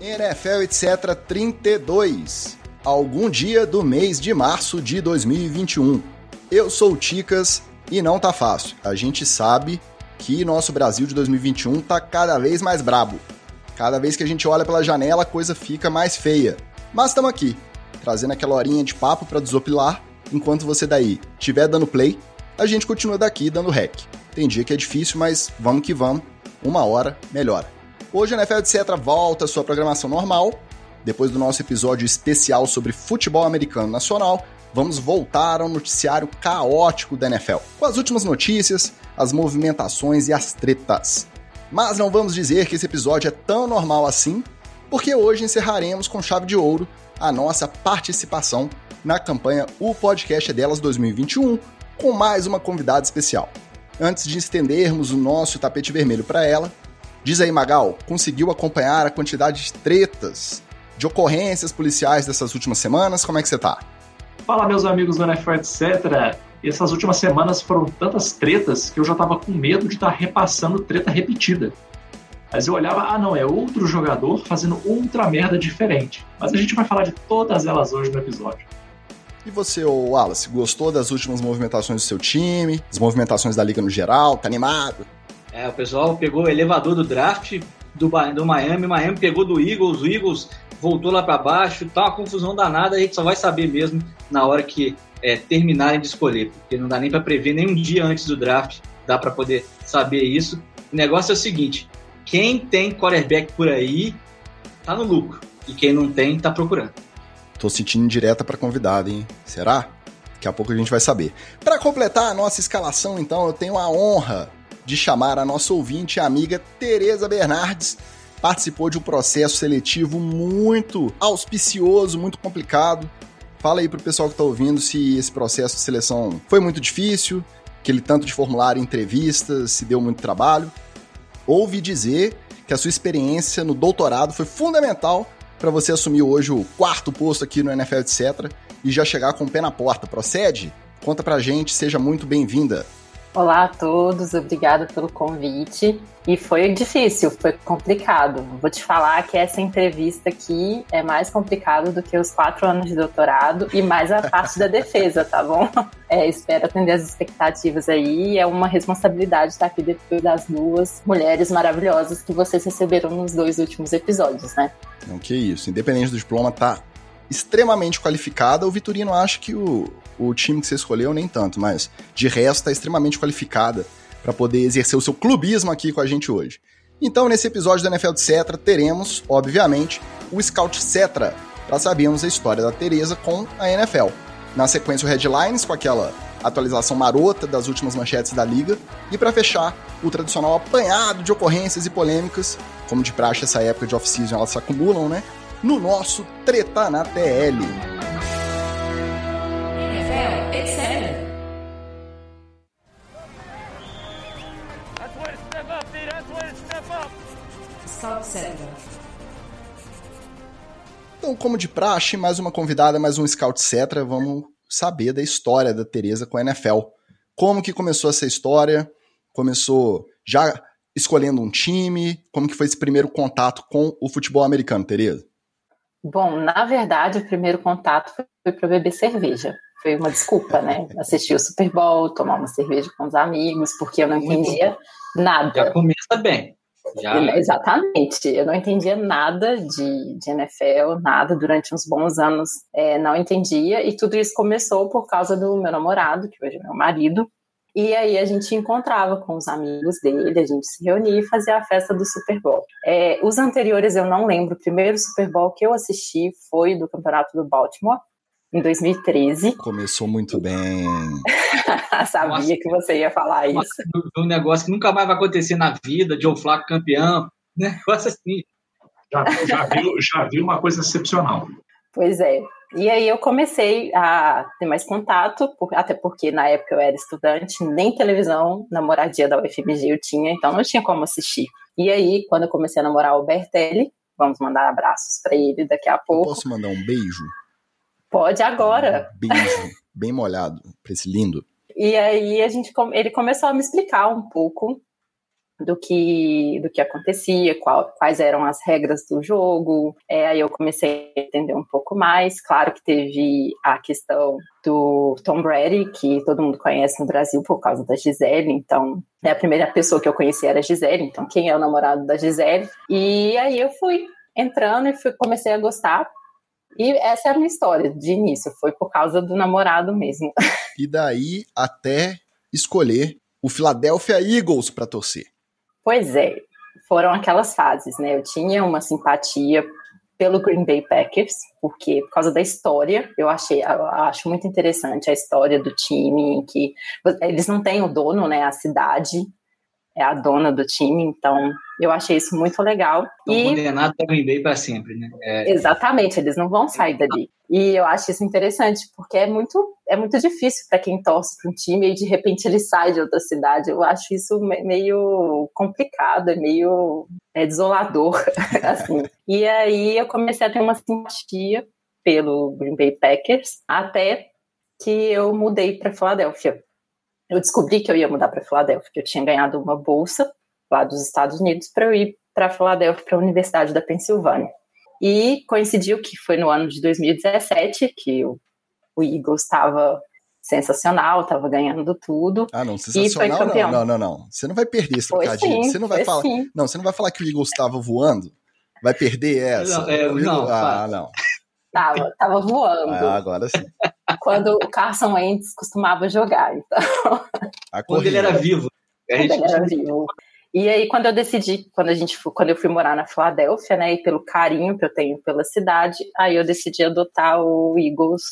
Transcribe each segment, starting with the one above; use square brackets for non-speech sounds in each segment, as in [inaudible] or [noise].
NFL etc 32. Algum dia do mês de março de 2021. Eu sou o Ticas e não tá fácil. A gente sabe que nosso Brasil de 2021 tá cada vez mais brabo. Cada vez que a gente olha pela janela, a coisa fica mais feia. Mas estamos aqui, trazendo aquela horinha de papo para desopilar, enquanto você daí estiver dando play, a gente continua daqui dando rec. Tem dia que é difícil, mas vamos que vamos. Uma hora melhora. Hoje a NFL etc. volta à sua programação normal. Depois do nosso episódio especial sobre futebol americano nacional, vamos voltar ao noticiário caótico da NFL, com as últimas notícias, as movimentações e as tretas. Mas não vamos dizer que esse episódio é tão normal assim, porque hoje encerraremos com chave de ouro a nossa participação na campanha O Podcast é Delas 2021, com mais uma convidada especial. Antes de estendermos o nosso tapete vermelho para ela, Diz aí, Magal, conseguiu acompanhar a quantidade de tretas, de ocorrências policiais dessas últimas semanas? Como é que você tá? Fala, meus amigos do NFL, etc. Essas últimas semanas foram tantas tretas que eu já tava com medo de estar tá repassando treta repetida. Mas eu olhava, ah não, é outro jogador fazendo outra merda diferente. Mas a gente vai falar de todas elas hoje no episódio. E você, Wallace, gostou das últimas movimentações do seu time? As movimentações da liga no geral? Tá animado? É, o pessoal pegou o elevador do draft do, do Miami, Miami pegou do Eagles, o Eagles voltou lá para baixo, tá uma confusão danada, a gente só vai saber mesmo na hora que é, terminarem de escolher, porque não dá nem para prever, nem um dia antes do draft dá para poder saber isso. O negócio é o seguinte: quem tem quarterback por aí tá no lucro, e quem não tem tá procurando. Tô sentindo direta para convidado, hein? Será? Daqui a pouco a gente vai saber. Para completar a nossa escalação, então, eu tenho a honra de chamar a nossa ouvinte e amiga Tereza Bernardes. Participou de um processo seletivo muito auspicioso, muito complicado. Fala aí pro pessoal que tá ouvindo se esse processo de seleção foi muito difícil, aquele tanto de formulário, entrevistas, se deu muito trabalho. Ouvi dizer que a sua experiência no doutorado foi fundamental para você assumir hoje o quarto posto aqui no NFL, etc. E já chegar com o pé na porta. Procede? Conta pra gente, seja muito bem-vinda. Olá a todos, obrigada pelo convite. E foi difícil, foi complicado. Vou te falar que essa entrevista aqui é mais complicada do que os quatro anos de doutorado e mais a parte da defesa, tá bom? É, espero atender as expectativas aí. É uma responsabilidade estar aqui depois das duas mulheres maravilhosas que vocês receberam nos dois últimos episódios, né? Não, que isso. Independente do diploma, tá extremamente qualificada. O Vitorino acha que o, o time que você escolheu nem tanto, mas de resto tá extremamente qualificada para poder exercer o seu clubismo aqui com a gente hoje. Então, nesse episódio da NFL de Cetra, teremos, obviamente, o Scout Cetra, para sabermos a história da Teresa com a NFL. Na sequência, o Headlines, com aquela atualização marota das últimas manchetes da liga. E para fechar, o tradicional apanhado de ocorrências e polêmicas, como de praxe essa época de off-season elas se acumulam, né? no nosso Treta na TL. Então, como de praxe, mais uma convidada, mais um Scout Cetra, vamos saber da história da Teresa com a NFL. Como que começou essa história? Começou já escolhendo um time? Como que foi esse primeiro contato com o futebol americano, Teresa? Bom, na verdade, o primeiro contato foi para beber cerveja. Foi uma desculpa, né? [laughs] Assistir o Super Bowl, tomar uma cerveja com os amigos, porque eu não entendia nada. Já começa bem. Já... Exatamente. Eu não entendia nada de, de NFL, nada durante uns bons anos. É, não entendia. E tudo isso começou por causa do meu namorado, que hoje é meu marido, e aí a gente encontrava com os amigos dele, a gente se reunia e fazia a festa do Super Bowl. É, os anteriores eu não lembro. O primeiro Super Bowl que eu assisti foi do Campeonato do Baltimore, em 2013. Começou muito bem. [laughs] Sabia Nossa, que você ia falar isso. Um negócio que nunca mais vai acontecer na vida, Joe Flacco campeão, [laughs] negócio assim. Já, já, viu, já viu uma coisa excepcional. Pois é. E aí eu comecei a ter mais contato, por, até porque na época eu era estudante, nem televisão na moradia da UFMG eu tinha, então não tinha como assistir. E aí, quando eu comecei a namorar o Bertelli, vamos mandar abraços para ele daqui a pouco. Eu posso mandar um beijo? Pode agora. Um beijo bem molhado para esse lindo. E aí a gente, ele começou a me explicar um pouco do que do que acontecia, qual, quais eram as regras do jogo. É, aí eu comecei a entender um pouco mais. Claro que teve a questão do Tom Brady, que todo mundo conhece no Brasil por causa da Gisele, então é a primeira pessoa que eu conheci era a Gisele, então quem é o namorado da Gisele? E aí eu fui entrando e fui, comecei a gostar. E essa é a minha história de início, foi por causa do namorado mesmo. [laughs] E daí até escolher o Philadelphia Eagles para torcer. Pois é, foram aquelas fases, né? Eu tinha uma simpatia pelo Green Bay Packers, porque por causa da história, eu achei, eu acho muito interessante a história do time, em que eles não têm o dono, né? A cidade é a dona do time, então eu achei isso muito legal. Estão e condenados a Green Bay para sempre, né? É... Exatamente, eles não vão sair dali. E eu acho isso interessante, porque é muito, é muito difícil para quem torce para um time e de repente ele sai de outra cidade. Eu acho isso meio complicado, é meio é desolador, [laughs] assim. E aí eu comecei a ter uma simpatia pelo Green Bay Packers, até que eu mudei para Filadélfia eu descobri que eu ia mudar para Filadélfia, que eu tinha ganhado uma bolsa lá dos Estados Unidos para eu ir para Filadélfia, para a Universidade da Pensilvânia. E coincidiu que foi no ano de 2017 que o, o Eagles estava sensacional, estava ganhando tudo. Ah, não, sensacional não, não, não, não. Você não vai perder esse trocadilho. Você não vai falar, sim. não, você não vai falar que o Eagles estava voando. Vai perder essa. Não, é, não, ah, não. Tava, tava voando. Ah, agora sim. Quando o Carson Wentz costumava jogar, então. Quando ele era vivo. Quando ele era vivo. E aí, quando eu decidi, quando a gente quando eu fui morar na Filadélfia, né, e pelo carinho que eu tenho pela cidade, aí eu decidi adotar o Eagles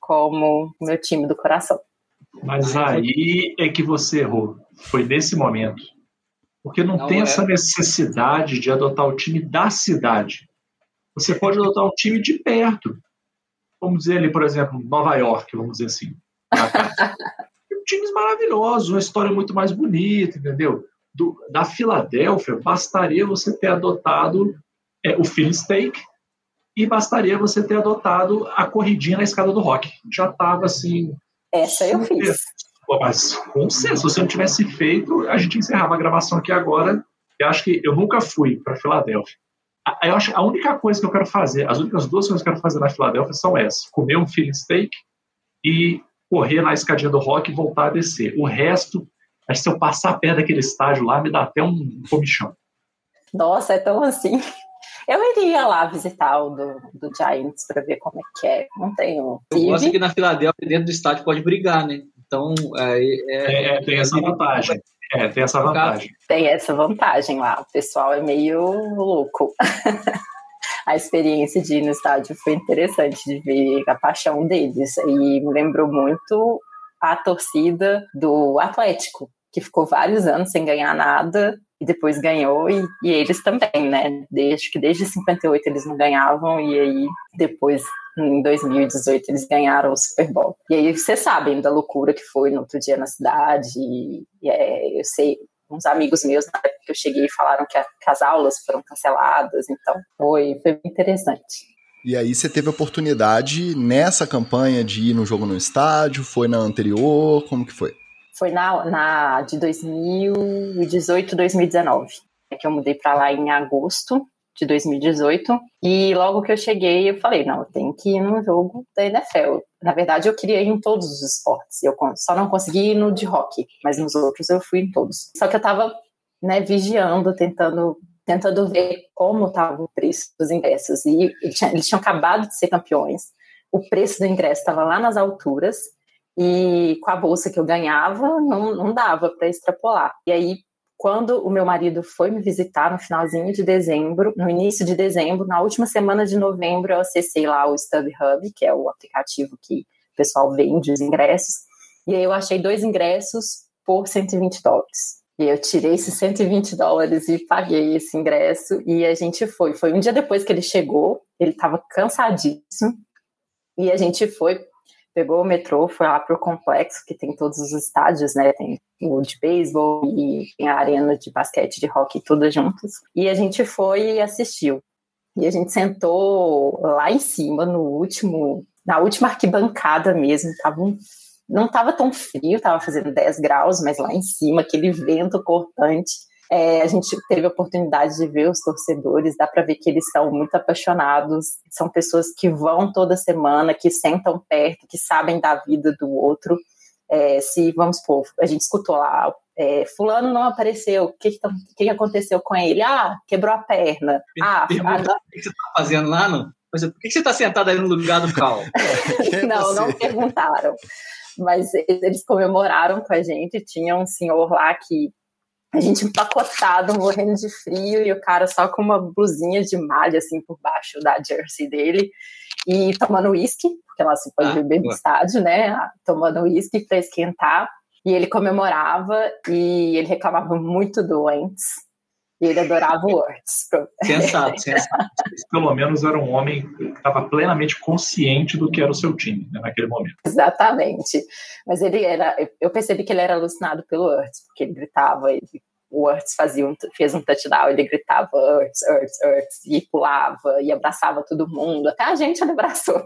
como meu time do coração. Mas aí é que você errou. Foi nesse momento. Porque não, não tem é... essa necessidade de adotar o time da cidade. Você pode adotar um time de perto. Vamos dizer ali, por exemplo, Nova York, vamos dizer assim. [laughs] Times maravilhosos, uma história muito mais bonita, entendeu? Do, da Filadélfia, bastaria você ter adotado é, o Philly Steak e bastaria você ter adotado a corridinha na escada do rock. Já estava assim. Essa eu fiz. Mas, com certeza, se você não tivesse feito, a gente encerrava a gravação aqui agora. Eu acho que eu nunca fui para Filadélfia. Eu acho a única coisa que eu quero fazer, as únicas duas coisas que eu quero fazer na Filadélfia são essas: comer um filling steak e correr na escadinha do rock e voltar a descer. O resto, acho que se eu passar perto daquele estágio lá, me dá até um comichão. Nossa, é tão assim. Eu iria lá visitar o do, do Giants para ver como é que é. Não tenho. Eu gosto que na Filadélfia, dentro do estádio, pode brigar, né? Então. É, é, é tem essa vantagem. É, tem essa vantagem. Tem essa vantagem lá. O pessoal é meio louco. [laughs] a experiência de ir no estádio foi interessante de ver a paixão deles. E me lembrou muito a torcida do Atlético, que ficou vários anos sem ganhar nada e depois ganhou, e, e eles também, né? Desde que desde 58 eles não ganhavam, e aí depois em 2018 eles ganharam o Super Bowl. E aí vocês sabem da loucura que foi no outro dia na cidade. E, e é, eu sei, uns amigos meus na época que eu cheguei falaram que, a, que as aulas foram canceladas. Então foi, foi interessante. E aí você teve a oportunidade nessa campanha de ir no jogo no estádio? Foi na anterior? Como que foi? Foi na, na de 2018, 2019. É que eu mudei para lá em agosto de 2018. E logo que eu cheguei, eu falei, não, eu tenho que ir no jogo da NFL. Na verdade, eu queria ir em todos os esportes. Eu só não consegui ir no de hockey, mas nos outros eu fui em todos. Só que eu tava, né, vigiando, tentando tentando ver como estava o preço dos ingressos. E eles tinham acabado de ser campeões. O preço do ingresso estava lá nas alturas. E com a bolsa que eu ganhava, não, não dava para extrapolar. E aí quando o meu marido foi me visitar no finalzinho de dezembro, no início de dezembro, na última semana de novembro, eu acessei lá o StubHub, que é o aplicativo que o pessoal vende os ingressos, e aí eu achei dois ingressos por 120 dólares. E eu tirei esses 120 dólares e paguei esse ingresso, e a gente foi. Foi um dia depois que ele chegou, ele estava cansadíssimo, e a gente foi pegou o metrô, foi lá pro complexo, que tem todos os estádios, né? Tem o de beisebol e tem a arena de basquete, de hockey, tudo juntos. E a gente foi e assistiu. E a gente sentou lá em cima, no último, na última arquibancada mesmo, tava um, não tava tão frio, tava fazendo 10 graus, mas lá em cima, aquele vento cortante. É, a gente teve a oportunidade de ver os torcedores, dá para ver que eles são muito apaixonados, são pessoas que vão toda semana, que sentam perto, que sabem da vida do outro. É, se, vamos supor, a gente escutou lá, é, fulano não apareceu, o que, que, que, aconteceu com ele? Ah, quebrou a perna. Ah, Pergunta, a... o que você está fazendo lá, não? Mas por que você está sentado aí no lugar do Cal? [laughs] não, não perguntaram. Mas eles comemoraram com a gente. Tinha um senhor lá que a gente empacotado, morrendo de frio, e o cara só com uma blusinha de malha, assim, por baixo da jersey dele, e tomando uísque, porque lá se pode ah, beber no estádio, né? Tomando uísque para esquentar. E ele comemorava e ele reclamava muito do. E ele adorava o Words. Sensato, [laughs] sensato. Pelo menos era um homem que estava plenamente consciente do que era o seu time né, naquele momento. Exatamente. Mas ele era. Eu percebi que ele era alucinado pelo Words, porque ele gritava, ele, o Words fazia um, fez um touchdown, ele gritava Words, Words, Words, e pulava, e abraçava todo mundo. Até a gente ele abraçou.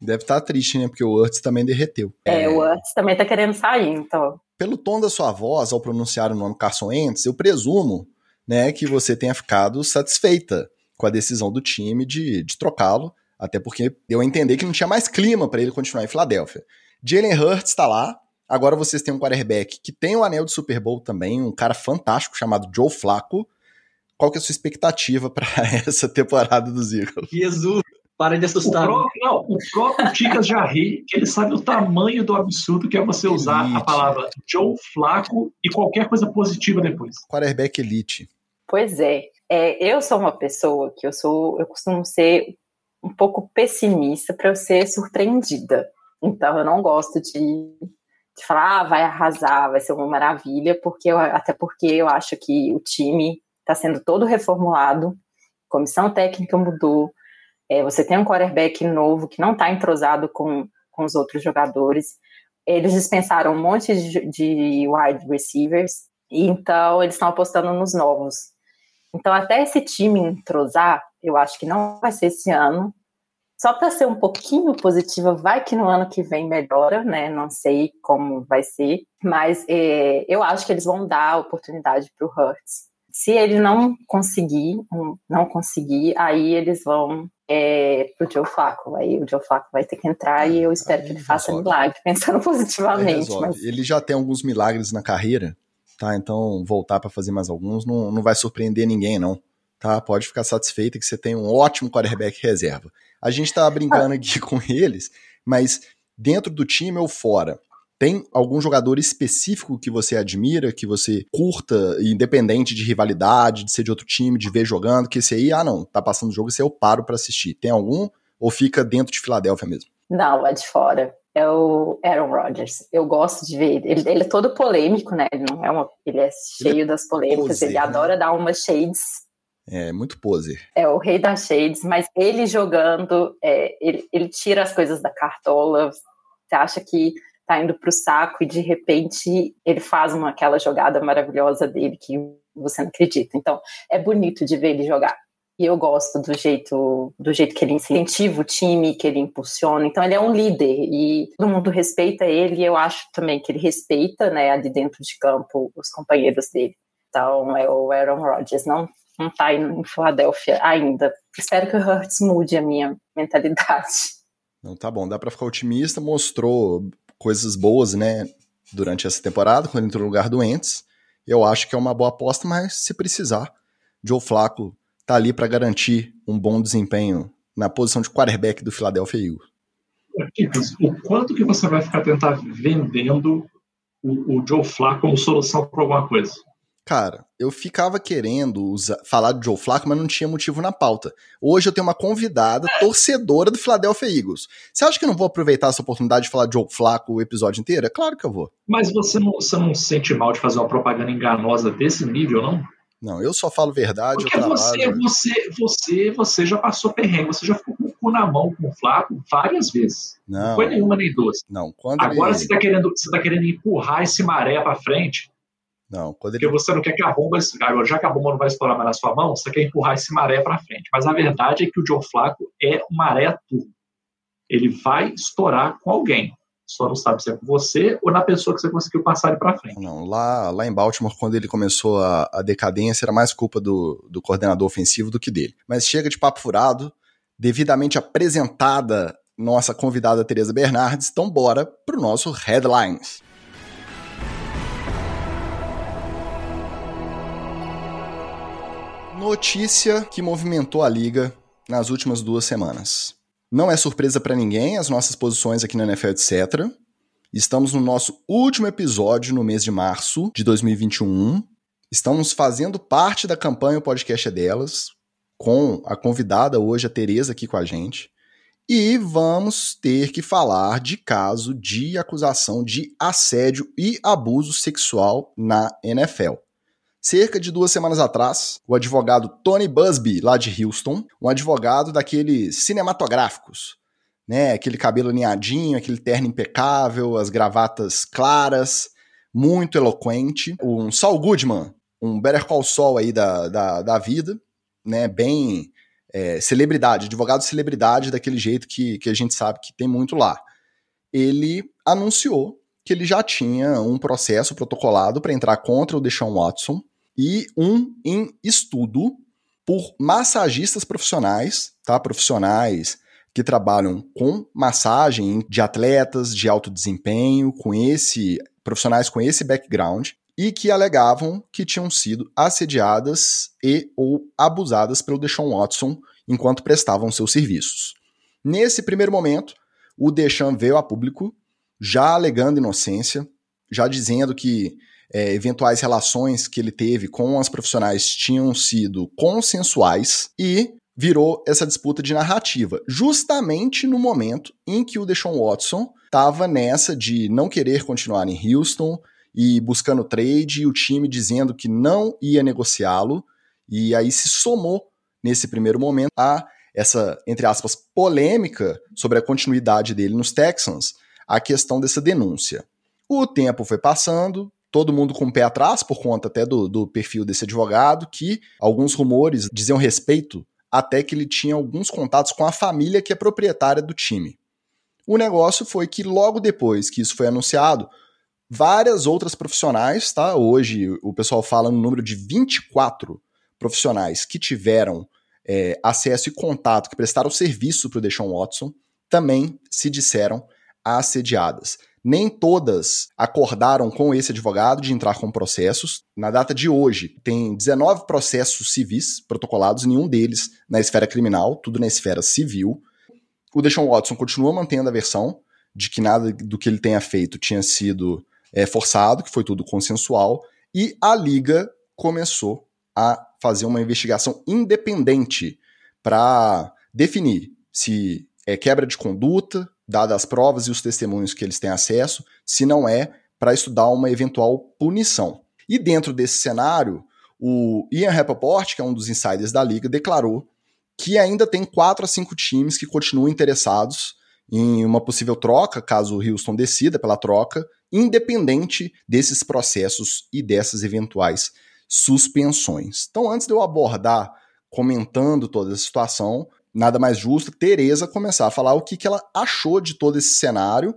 Deve estar tá triste, né? Porque o Urts também derreteu. É, é, o Urts também tá querendo sair, então. Pelo tom da sua voz, ao pronunciar o nome Carson Wentz, eu presumo né, que você tenha ficado satisfeita com a decisão do time de, de trocá-lo, até porque deu a entender que não tinha mais clima para ele continuar em Filadélfia. Jalen Hurts está lá, agora vocês têm um quarterback que tem o anel de Super Bowl também, um cara fantástico chamado Joe Flacco. Qual que é a sua expectativa para [laughs] essa temporada dos Eagles? Jesus! Para de assustar. O próprio, não, o próprio Ticas já ri, que ele sabe o tamanho do absurdo que é você usar elite. a palavra Joe Flaco e qualquer coisa positiva depois. Quarterback elite. Pois é. é. Eu sou uma pessoa que eu sou, eu costumo ser um pouco pessimista para eu ser surpreendida. Então eu não gosto de, de falar, ah, vai arrasar, vai ser uma maravilha, porque eu, até porque eu acho que o time está sendo todo reformulado, comissão técnica mudou, é, você tem um quarterback novo que não está entrosado com, com os outros jogadores. Eles dispensaram um monte de, de wide receivers, então eles estão apostando nos novos. Então, até esse time entrosar, eu acho que não vai ser esse ano. Só para ser um pouquinho positiva, vai que no ano que vem melhora, né? Não sei como vai ser, mas é, eu acho que eles vão dar a oportunidade para o Hurts. Se ele não conseguir, não conseguir, aí eles vão é, pro Joe Flacco. Aí o Joe Flacco vai ter que entrar e eu espero que ele faça milagre, [laughs] pensando positivamente. Mas... Ele já tem alguns milagres na carreira, tá? Então, voltar para fazer mais alguns não, não vai surpreender ninguém, não. Tá? Pode ficar satisfeita que você tem um ótimo quarterback [laughs] reserva. A gente tá brincando aqui [laughs] com eles, mas dentro do time ou fora, tem algum jogador específico que você admira, que você curta, independente de rivalidade, de ser de outro time, de ver jogando, que esse aí, ah não, tá passando o jogo, esse eu paro para assistir. Tem algum? Ou fica dentro de Filadélfia mesmo? Não, é de fora é o Aaron Rodgers. Eu gosto de ver ele. Ele, é todo polêmico, né? Ele não é uma, ele é cheio ele é das polêmicas. Poser, ele né? adora dar umas shades. É muito poser. É o rei das shades, mas ele jogando, é, ele, ele tira as coisas da cartola. Você acha que tá indo pro saco e de repente ele faz uma aquela jogada maravilhosa dele que você não acredita. Então é bonito de ver ele jogar. E eu gosto do jeito, do jeito que ele incentiva o time, que ele impulsiona. Então ele é um líder e todo mundo respeita ele. E eu acho também que ele respeita, né, ali dentro de campo os companheiros dele. Então é o Aaron Rodgers, não não está em Filadélfia ainda. Espero que o Hurts mude a minha mentalidade. Não tá bom, dá para ficar otimista. Mostrou coisas boas, né, durante essa temporada, quando entrou no lugar doentes. Eu acho que é uma boa aposta, mas se precisar, Joe Flaco tá ali para garantir um bom desempenho na posição de quarterback do Philadelphia Eagles. o quanto que você vai ficar tentar vendendo o, o Joe Flacco como solução para alguma coisa? Cara, eu ficava querendo usar, falar de Joe Flacco, mas não tinha motivo na pauta. Hoje eu tenho uma convidada torcedora do Philadelphia Eagles. Você acha que eu não vou aproveitar essa oportunidade de falar de Joe Flacco o episódio inteiro? É claro que eu vou. Mas você não, você não sente mal de fazer uma propaganda enganosa desse nível, não? Não, eu só falo verdade. Porque você, você, você, você já passou perrengue, você já ficou com o cu na mão com o Flávio várias vezes. Não, não foi nenhuma nem duas. Não, quando Agora ele... você está querendo, você tá querendo empurrar esse maré para frente. Não, quando ele... Porque você não quer que a bomba. Agora, já que a bomba não vai estourar mais na sua mão, você quer empurrar esse maré para frente. Mas a verdade é que o Joe Flaco é um maré turbo. Ele vai estourar com alguém. Só não sabe se é com você ou na pessoa que você conseguiu passar ele para frente. Não, lá, lá em Baltimore, quando ele começou a, a decadência, era mais culpa do, do coordenador ofensivo do que dele. Mas chega de papo furado, devidamente apresentada nossa convidada Tereza Bernardes, então bora pro nosso Headlines. Notícia que movimentou a liga nas últimas duas semanas. Não é surpresa para ninguém as nossas posições aqui na NFL, etc. Estamos no nosso último episódio no mês de março de 2021. Estamos fazendo parte da campanha O Podcast é Delas, com a convidada hoje, a Tereza, aqui com a gente. E vamos ter que falar de caso de acusação de assédio e abuso sexual na NFL. Cerca de duas semanas atrás, o advogado Tony Busby, lá de Houston, um advogado daqueles cinematográficos, né? Aquele cabelo alinhadinho, aquele terno impecável, as gravatas claras, muito eloquente. Um Saul Goodman, um Better Call Saul aí da, da, da vida, né? Bem é, celebridade, advogado celebridade daquele jeito que, que a gente sabe que tem muito lá. Ele anunciou que ele já tinha um processo protocolado para entrar contra o Deshaun Watson e um em estudo por massagistas profissionais, tá? Profissionais que trabalham com massagem de atletas de alto desempenho, com esse profissionais com esse background e que alegavam que tinham sido assediadas e ou abusadas pelo Deshaun Watson enquanto prestavam seus serviços. Nesse primeiro momento, o Deshaun veio a público já alegando inocência, já dizendo que é, eventuais relações que ele teve com as profissionais tinham sido consensuais e virou essa disputa de narrativa, justamente no momento em que o Deshaun Watson estava nessa de não querer continuar em Houston e buscando trade, e o time dizendo que não ia negociá-lo, e aí se somou nesse primeiro momento a essa, entre aspas, polêmica sobre a continuidade dele nos Texans, a questão dessa denúncia. O tempo foi passando, todo mundo com o pé atrás, por conta até do, do perfil desse advogado, que alguns rumores diziam respeito até que ele tinha alguns contatos com a família que é proprietária do time. O negócio foi que logo depois que isso foi anunciado, várias outras profissionais, tá? Hoje o pessoal fala no número de 24 profissionais que tiveram é, acesso e contato, que prestaram serviço para o Deshaun Watson, também se disseram assediadas. Nem todas acordaram com esse advogado de entrar com processos. Na data de hoje, tem 19 processos civis protocolados, nenhum deles na esfera criminal, tudo na esfera civil. O Deshaun Watson continua mantendo a versão de que nada do que ele tenha feito tinha sido é, forçado, que foi tudo consensual, e a liga começou a fazer uma investigação independente para definir se é quebra de conduta, dadas as provas e os testemunhos que eles têm acesso, se não é, para estudar uma eventual punição. E dentro desse cenário, o Ian Rappaport, que é um dos insiders da liga, declarou que ainda tem quatro a cinco times que continuam interessados em uma possível troca, caso o Houston decida pela troca, independente desses processos e dessas eventuais suspensões. Então, antes de eu abordar comentando toda essa situação, nada mais justo Tereza começar a falar o que, que ela achou de todo esse cenário.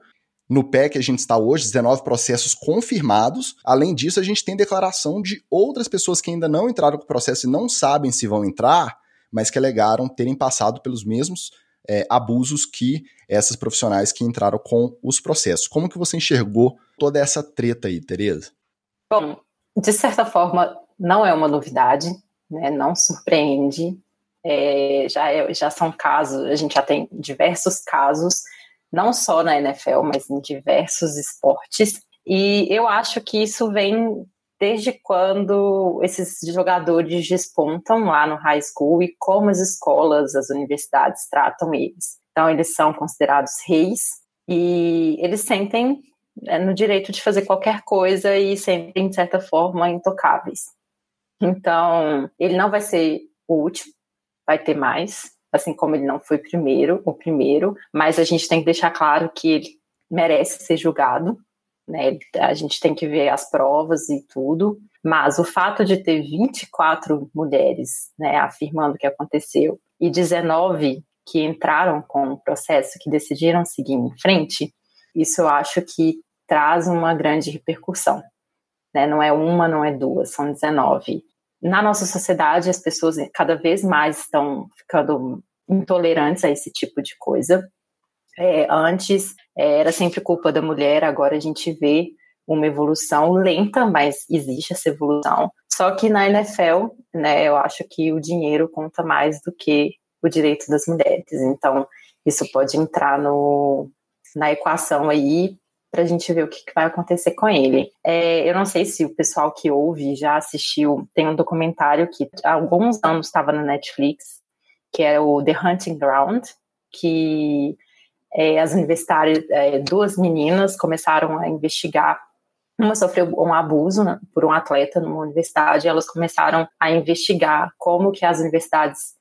No pé que a gente está hoje, 19 processos confirmados. Além disso, a gente tem declaração de outras pessoas que ainda não entraram com o processo e não sabem se vão entrar, mas que alegaram terem passado pelos mesmos é, abusos que essas profissionais que entraram com os processos. Como que você enxergou toda essa treta aí, Tereza? Bom, de certa forma, não é uma novidade, né? não surpreende. É, já, é, já são casos, a gente já tem diversos casos, não só na NFL, mas em diversos esportes. E eu acho que isso vem desde quando esses jogadores despontam lá no high school e como as escolas, as universidades tratam eles. Então, eles são considerados reis e eles sentem né, no direito de fazer qualquer coisa e sempre, de certa forma, intocáveis. Então, ele não vai ser o último, vai ter mais, assim como ele não foi primeiro, o primeiro, mas a gente tem que deixar claro que ele merece ser julgado, né? A gente tem que ver as provas e tudo, mas o fato de ter 24 mulheres, né, afirmando que aconteceu e 19 que entraram com o processo, que decidiram seguir em frente, Isso eu acho que traz uma grande repercussão. Né? Não é uma, não é duas, são 19. Na nossa sociedade, as pessoas cada vez mais estão ficando intolerantes a esse tipo de coisa. É, antes é, era sempre culpa da mulher, agora a gente vê uma evolução lenta, mas existe essa evolução. Só que na NFL, né, eu acho que o dinheiro conta mais do que o direito das mulheres. Então, isso pode entrar no, na equação aí para a gente ver o que, que, vai acontecer com ele. É, eu não sei se o pessoal que ouve já assistiu, tem um documentário que há alguns anos estava na Netflix, que é o The Hunting Ground, que é, as universitárias, é, duas meninas começaram a investigar uma sofreu um abuso né, por um atleta numa universidade, elas começaram a investigar como que as universidades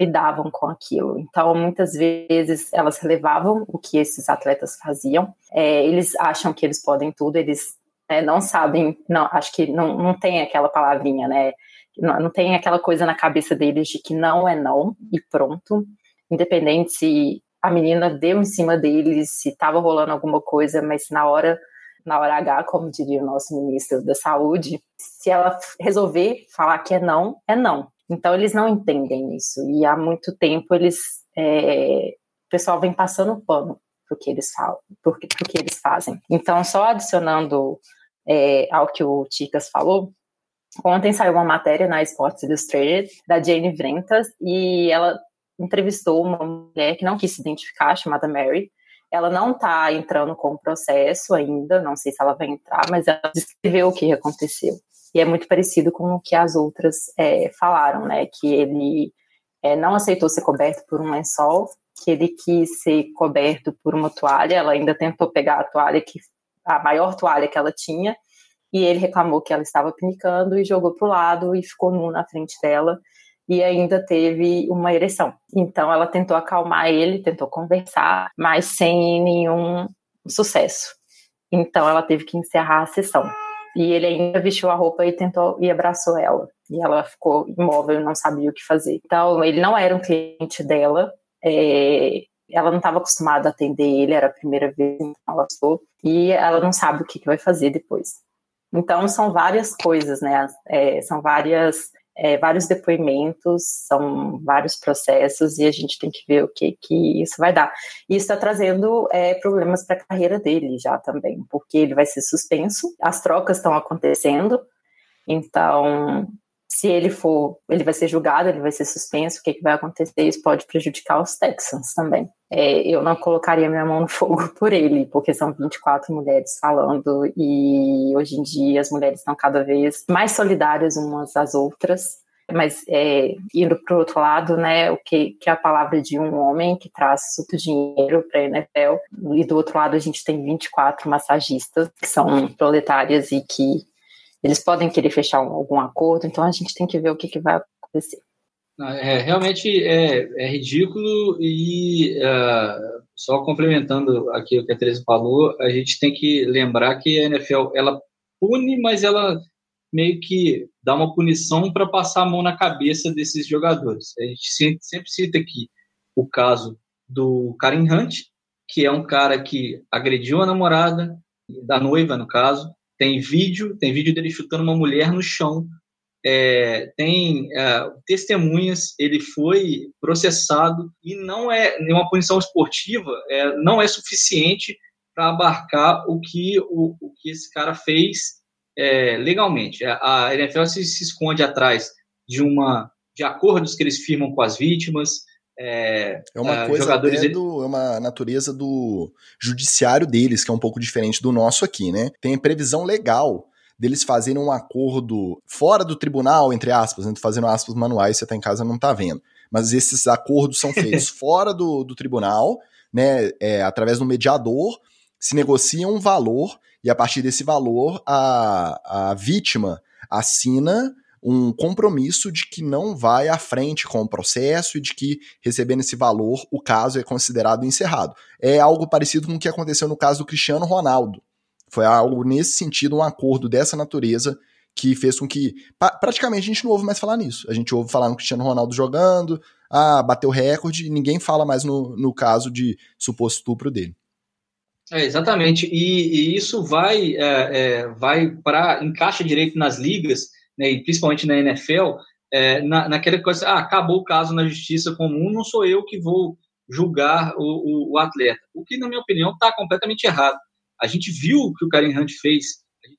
lidavam com aquilo. Então, muitas vezes elas relevavam o que esses atletas faziam. É, eles acham que eles podem tudo, eles né, não sabem, não, acho que não, não tem aquela palavrinha, né? Não, não tem aquela coisa na cabeça deles de que não é não e pronto. Independente se a menina deu em cima deles, se estava rolando alguma coisa, mas na hora na hora H, como diria o nosso ministro da Saúde, se ela resolver falar que é não, é não. Então eles não entendem isso e há muito tempo eles é, o pessoal vem passando pano pro que eles falam, pro, que eles fazem. Então só adicionando é, ao que o Ticas falou, ontem saiu uma matéria na Sports Illustrated da Jane Vrentas e ela entrevistou uma mulher que não quis se identificar, chamada Mary, ela não está entrando com o processo ainda, não sei se ela vai entrar, mas ela descreveu o que aconteceu. E é muito parecido com o que as outras é, falaram, né? Que ele é, não aceitou ser coberto por um lençol, que ele quis ser coberto por uma toalha, ela ainda tentou pegar a toalha que a maior toalha que ela tinha, e ele reclamou que ela estava pinicando e jogou para o lado e ficou nu na frente dela e ainda teve uma ereção. Então ela tentou acalmar ele, tentou conversar, mas sem nenhum sucesso. Então ela teve que encerrar a sessão. E ele ainda vestiu a roupa e tentou e abraçou ela. E ela ficou imóvel, não sabia o que fazer. Então ele não era um cliente dela. É, ela não estava acostumada a atender ele, era a primeira vez que ela foi, e ela não sabe o que, que vai fazer depois. Então são várias coisas, né? É, são várias é, vários depoimentos, são vários processos e a gente tem que ver o que, que isso vai dar. E isso está trazendo é, problemas para a carreira dele já também, porque ele vai ser suspenso, as trocas estão acontecendo, então se ele for, ele vai ser julgado, ele vai ser suspenso, o que, que vai acontecer? Isso pode prejudicar os Texans também. É, eu não colocaria minha mão no [laughs] fogo por ele, porque são 24 mulheres falando e hoje em dia as mulheres estão cada vez mais solidárias umas às outras. Mas é, indo para o outro lado, né, o que, que é a palavra de um homem que traz muito dinheiro para a NFL, e do outro lado a gente tem 24 massagistas que são proletárias e que eles podem querer fechar algum acordo, então a gente tem que ver o que, que vai acontecer. É, realmente é, é ridículo e uh, só complementando aqui o que a Teresa falou, a gente tem que lembrar que a NFL ela pune, mas ela meio que dá uma punição para passar a mão na cabeça desses jogadores. A gente sempre, sempre cita aqui o caso do Karen Hunt, que é um cara que agrediu a namorada, da noiva no caso, tem vídeo, tem vídeo dele chutando uma mulher no chão, é, tem é, testemunhas, ele foi processado e não é uma punição esportiva, é, não é suficiente para abarcar o que, o, o, que esse cara fez é, legalmente. A NFL se, se esconde atrás de uma de acordos que eles firmam com as vítimas, é, é uma uh, coisa até do, é uma natureza do judiciário deles, que é um pouco diferente do nosso aqui, né? Tem previsão legal deles fazerem um acordo fora do tribunal, entre aspas, né? fazendo aspas manuais, você tá em casa não tá vendo. Mas esses acordos são feitos [laughs] fora do, do tribunal, né? É, através do mediador, se negocia um valor, e a partir desse valor, a, a vítima assina um compromisso de que não vai à frente com o processo e de que, recebendo esse valor, o caso é considerado encerrado. É algo parecido com o que aconteceu no caso do Cristiano Ronaldo. Foi algo nesse sentido, um acordo dessa natureza que fez com que praticamente a gente não ouve mais falar nisso. A gente ouve falar no Cristiano Ronaldo jogando, ah, bateu recorde, e ninguém fala mais no, no caso de suposto estupro dele. É, exatamente, e, e, isso vai, é, é, vai para encaixa direito nas ligas, né, e principalmente na NFL, é, na, naquela coisa, ah, acabou o caso na justiça comum, não sou eu que vou julgar o, o, o atleta. O que, na minha opinião, está completamente errado. A gente viu o que o Karen Hunt fez.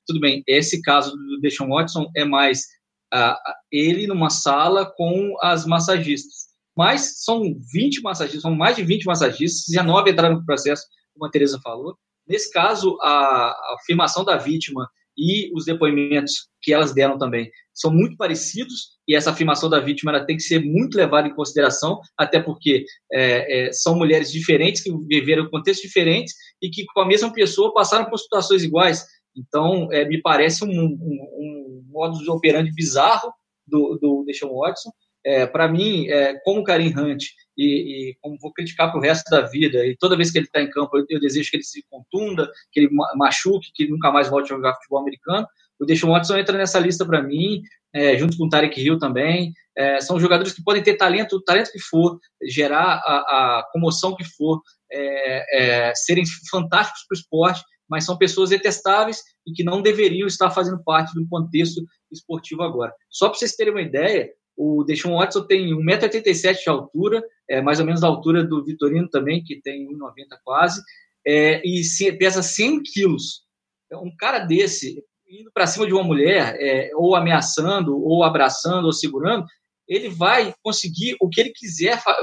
Tudo bem, esse caso do Deshaun Watson é mais ah, ele numa sala com as massagistas. Mas são 20 massagistas, são mais de 20 massagistas, 19 entraram no processo, como a Teresa falou. Nesse caso, a, a afirmação da vítima e os depoimentos que elas deram também são muito parecidos e essa afirmação da vítima ela tem que ser muito levada em consideração, até porque é, é, são mulheres diferentes que viveram contextos diferentes e que com a mesma pessoa passaram por situações iguais. Então, é, me parece um, um, um modus operandi bizarro do, do Watson. É, Para mim, é, como Karim Hunt e, e, como vou criticar para o resto da vida, e toda vez que ele está em campo, eu, eu, desejo que ele se contunda, que ele machuque, que ele nunca mais volte a jogar futebol americano. O Deshaun Watson entra nessa lista para mim, é, junto com o Tarek Hill também. É, são jogadores que podem ter talento, o talento que for, gerar a, a comoção que for, é, é serem fantásticos para o esporte, mas são pessoas detestáveis e que não deveriam estar fazendo parte do contexto esportivo agora. Só para vocês terem uma ideia, o Deshaun Watson tem 1,87m de altura, é, mais ou menos da altura do Vitorino também, que tem 1,90 quase, é, e pesa 100 quilos. Então, um cara desse, indo para cima de uma mulher, é, ou ameaçando, ou abraçando, ou segurando, ele vai conseguir o que ele quiser fa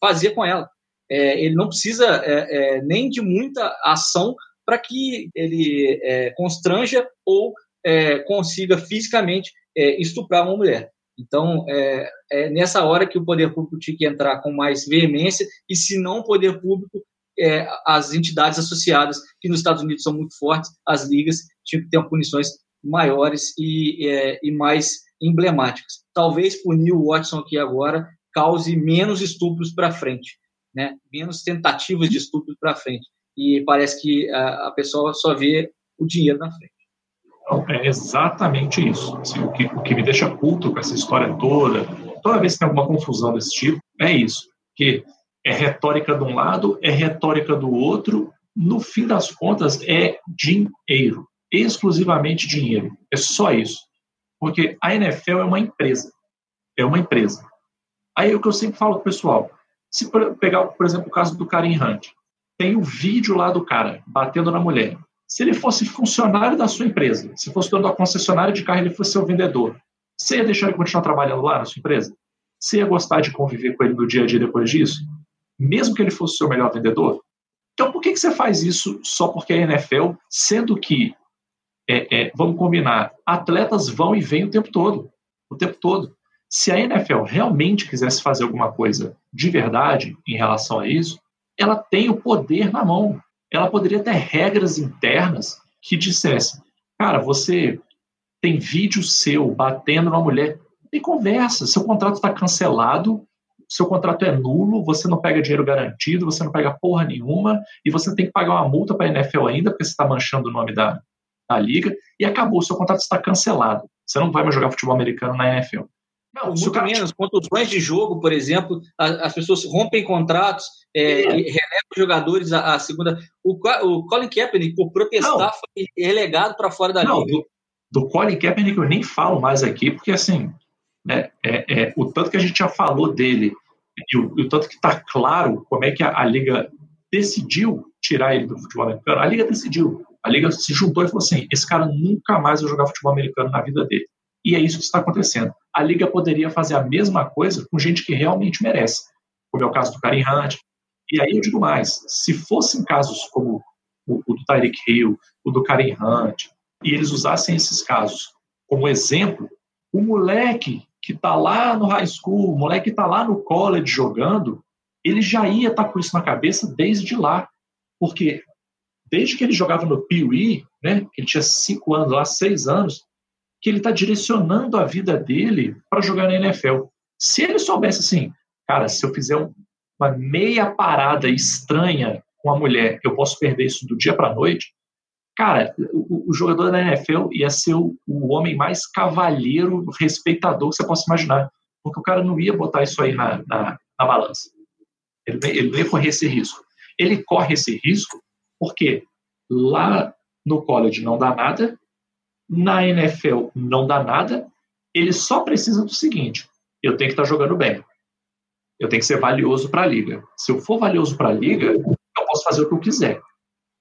fazer com ela. É, ele não precisa é, é, nem de muita ação para que ele constranja ou consiga fisicamente estuprar uma mulher. Então, é, é, nessa hora que o poder público tinha que entrar com mais veemência, e se não o poder público, é, as entidades associadas, que nos Estados Unidos são muito fortes, as ligas, tinham que ter punições maiores e, é, e mais emblemáticas. Talvez punir o Watson aqui agora cause menos estupros para frente, né? menos tentativas de estupros para frente. E parece que a, a pessoa só vê o dinheiro na frente. Então, é exatamente isso. Assim, o, que, o que me deixa puto com essa história toda, toda vez que tem alguma confusão desse tipo, é isso. Que é retórica de um lado, é retórica do outro, no fim das contas é dinheiro, exclusivamente dinheiro. É só isso. Porque a NFL é uma empresa. É uma empresa. Aí é o que eu sempre falo pessoal, se pegar, por exemplo, o caso do Karim Hunt, tem o um vídeo lá do cara batendo na mulher. Se ele fosse funcionário da sua empresa, se fosse dono da concessionária de carro, ele fosse seu vendedor, você ia deixar ele continuar trabalhando lá na sua empresa? Você ia gostar de conviver com ele no dia a dia depois disso? Mesmo que ele fosse seu melhor vendedor? Então, por que, que você faz isso só porque é NFL, sendo que, é, é, vamos combinar, atletas vão e vêm o tempo todo? O tempo todo. Se a NFL realmente quisesse fazer alguma coisa de verdade em relação a isso, ela tem o poder na mão ela poderia ter regras internas que dissessem, cara, você tem vídeo seu batendo numa mulher, tem conversa, seu contrato está cancelado, seu contrato é nulo, você não pega dinheiro garantido, você não pega porra nenhuma, e você tem que pagar uma multa para a NFL ainda, porque você está manchando o nome da, da liga, e acabou, seu contrato está cancelado. Você não vai mais jogar futebol americano na NFL. Não, muito cara... menos. Contusões de jogo, por exemplo, as pessoas rompem contratos, é, é. relevam jogadores à, segunda. O, o Colin Kaepernick, por protestar, não. foi relegado para fora da não, liga. Do, do Colin Kaepernick eu nem falo mais aqui, porque assim, né, é, é, o tanto que a gente já falou dele e o, o tanto que está claro como é que a, a, liga decidiu tirar ele do futebol americano, a liga decidiu. A liga se juntou e falou assim: esse cara nunca mais vai jogar futebol americano na vida dele. E é isso que está acontecendo. A liga poderia fazer a mesma coisa com gente que realmente merece, como é o caso do Karim Hunt. E aí eu digo mais: se fossem casos como o, o do Tyreek Hill, o do Karim Hunt, e eles usassem esses casos como exemplo, o moleque que está lá no high school, o moleque que está lá no college jogando, ele já ia estar tá com isso na cabeça desde lá. Porque desde que ele jogava no Piuí, né, que ele tinha cinco anos lá, seis anos, que ele está direcionando a vida dele para jogar na NFL. Se ele soubesse assim, cara, se eu fizer uma meia parada estranha com a mulher, eu posso perder isso do dia para a noite. Cara, o, o, jogador da NFL ia ser o, o, homem mais cavalheiro, respeitador que você possa imaginar. Porque o cara não ia botar isso aí na, na, na balança. Ele, ele não ia correr esse risco. Ele corre esse risco porque lá no college não dá nada, na NFL não dá nada, ele só precisa do seguinte: eu tenho que estar tá jogando bem. Eu tenho que ser valioso para a liga. Se eu for valioso para a liga, eu posso fazer o que eu quiser.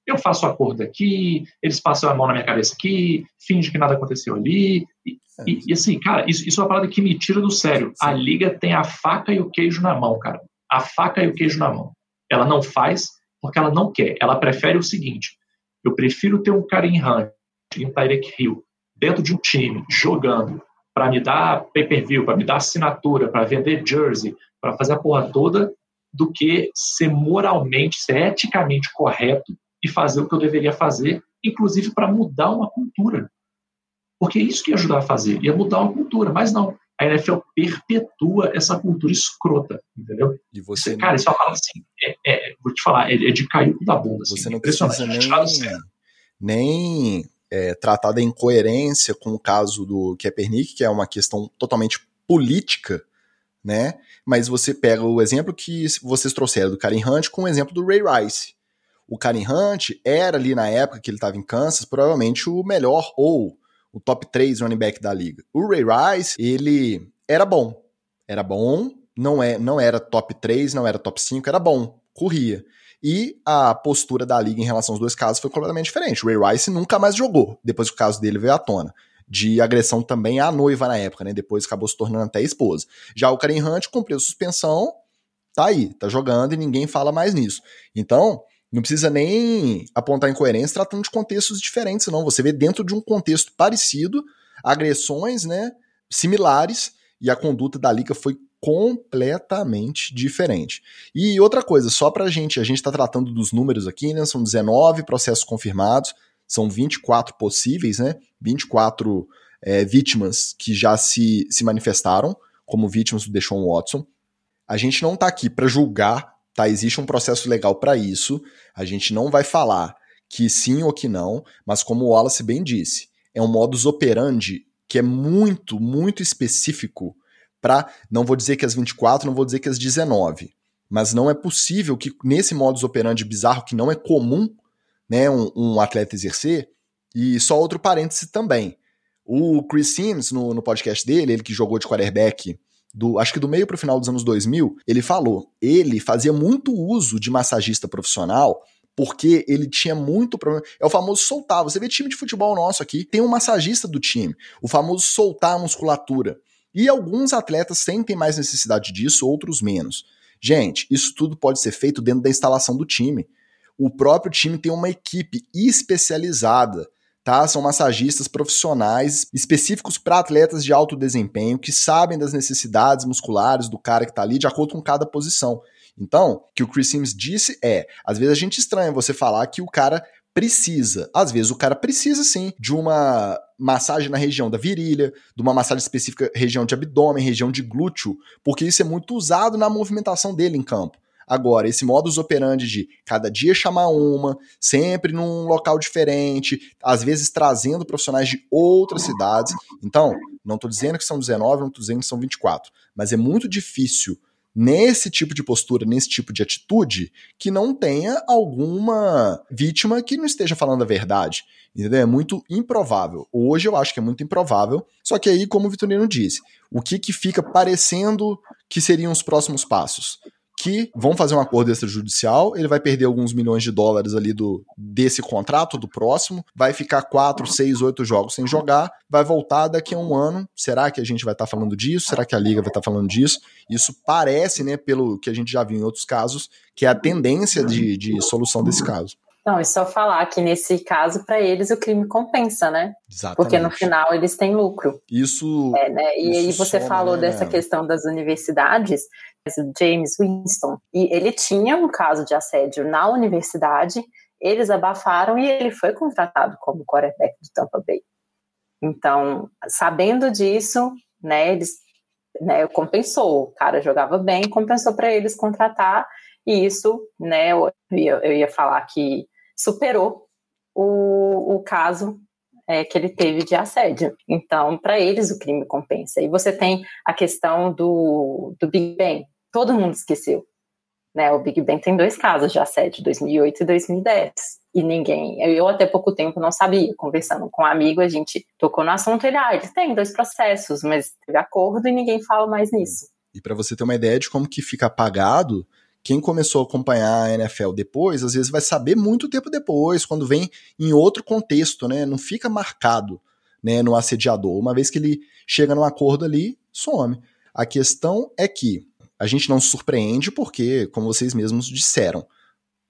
Eu faço acordo aqui, eles passam a mão na minha cabeça aqui, finge que nada aconteceu ali. E, e, e assim, cara, isso, isso, é uma parada que me tira do sério. A liga tem a faca e o queijo na mão, cara. A faca e o queijo na mão. Ela não faz porque ela não quer. Ela prefere o seguinte: eu prefiro ter um Karim Hunt e um Tyreek Hill dentro de um time, jogando, para me dar pay-per-view, para me dar assinatura, para vender jersey, para fazer a porra toda, do que ser moralmente, ser eticamente correto e fazer o que eu deveria fazer, inclusive para mudar uma cultura. Porque é isso que ia ajudar a fazer, ia mudar uma cultura, mas não. A NFL perpetua essa cultura escrota, entendeu? E você Cara, isso é uma assim, é, é, vou te falar, é, é de cair da bunda. Assim, você não precisa nem, nem é, tratar da incoerência com o caso do Kaepernick, que é uma questão totalmente política, né? Mas você pega o exemplo que vocês trouxeram do Karen Hunt com o exemplo do Ray Rice. O Karen Hunt era ali na época que ele estava em Kansas, provavelmente o melhor ou o top 3 running back da liga. O Ray Rice, ele era bom. Era bom, não, é, não era top 3, não era top 5, era bom, corria. E a postura da liga em relação aos dois casos foi completamente diferente. O Ray Rice nunca mais jogou, depois que o caso dele veio à tona. De agressão também à noiva na época, né? Depois acabou se tornando até esposa. Já o Karen Hunt cumpriu suspensão, tá aí, tá jogando e ninguém fala mais nisso. Então, não precisa nem apontar incoerência tratando de contextos diferentes, não. Você vê dentro de um contexto parecido, agressões, né, similares, e a conduta da Liga foi completamente diferente. E outra coisa, só pra gente, a gente está tratando dos números aqui, né? São 19 processos confirmados, são 24 possíveis, né? 24 é, vítimas que já se, se manifestaram como vítimas do Deshaun Watson. A gente não está aqui para julgar, tá? Existe um processo legal para isso. A gente não vai falar que sim ou que não, mas como o Wallace bem disse, é um modus operandi que é muito, muito específico para, não vou dizer que as 24, não vou dizer que as 19, mas não é possível que nesse modus operandi bizarro, que não é comum né, um, um atleta exercer, e só outro parêntese também. O Chris Sims, no, no podcast dele, ele que jogou de quarterback do, acho que do meio para o final dos anos 2000, ele falou, ele fazia muito uso de massagista profissional porque ele tinha muito problema. É o famoso soltar. Você vê time de futebol nosso aqui, tem um massagista do time, o famoso soltar a musculatura. E alguns atletas sentem mais necessidade disso, outros menos. Gente, isso tudo pode ser feito dentro da instalação do time. O próprio time tem uma equipe especializada, tá? São massagistas profissionais específicos para atletas de alto desempenho que sabem das necessidades musculares do cara que está ali de acordo com cada posição. Então, o que o Chris Sims disse é: às vezes a gente estranha você falar que o cara precisa. Às vezes o cara precisa sim de uma massagem na região da virilha, de uma massagem específica região de abdômen, região de glúteo, porque isso é muito usado na movimentação dele em campo. Agora, esse modus operandi de cada dia chamar uma, sempre num local diferente, às vezes trazendo profissionais de outras cidades. Então, não estou dizendo que são 19, não estou dizendo que são 24, mas é muito difícil nesse tipo de postura, nesse tipo de atitude, que não tenha alguma vítima que não esteja falando a verdade. Entendeu? É muito improvável. Hoje eu acho que é muito improvável. Só que aí, como o Vitorino disse, o que, que fica parecendo que seriam os próximos passos? Que vão fazer um acordo extrajudicial, ele vai perder alguns milhões de dólares ali do desse contrato, do próximo, vai ficar quatro, seis, oito jogos sem jogar, vai voltar daqui a um ano. Será que a gente vai estar tá falando disso? Será que a liga vai estar tá falando disso? Isso parece, né, pelo que a gente já viu em outros casos, que é a tendência de, de solução desse caso. Não, é só falar que nesse caso, para eles, o crime compensa, né? Exatamente. Porque no final eles têm lucro. Isso. É, né? E aí você soma, falou né? dessa questão das universidades o James Winston, e ele tinha um caso de assédio na universidade, eles abafaram e ele foi contratado como quarterback do Tampa Bay. Então, sabendo disso, né, eles né, compensou, o cara jogava bem, compensou para eles contratar, e isso, né, eu ia, eu ia falar que superou o, o caso é, que ele teve de assédio. Então, para eles, o crime compensa. E você tem a questão do, do Big Bang, todo mundo esqueceu. Né? O Big Bang tem dois casos de assédio, 2008 e 2010. e ninguém. Eu até pouco tempo não sabia, conversando com um amigo, a gente tocou no assunto, ele, ah, dois processos, mas teve acordo e ninguém fala mais nisso. E para você ter uma ideia de como que fica apagado, quem começou a acompanhar a NFL depois, às vezes vai saber muito tempo depois, quando vem em outro contexto, né? Não fica marcado né, no assediador. Uma vez que ele chega num acordo ali, some. A questão é que a gente não se surpreende porque, como vocês mesmos disseram,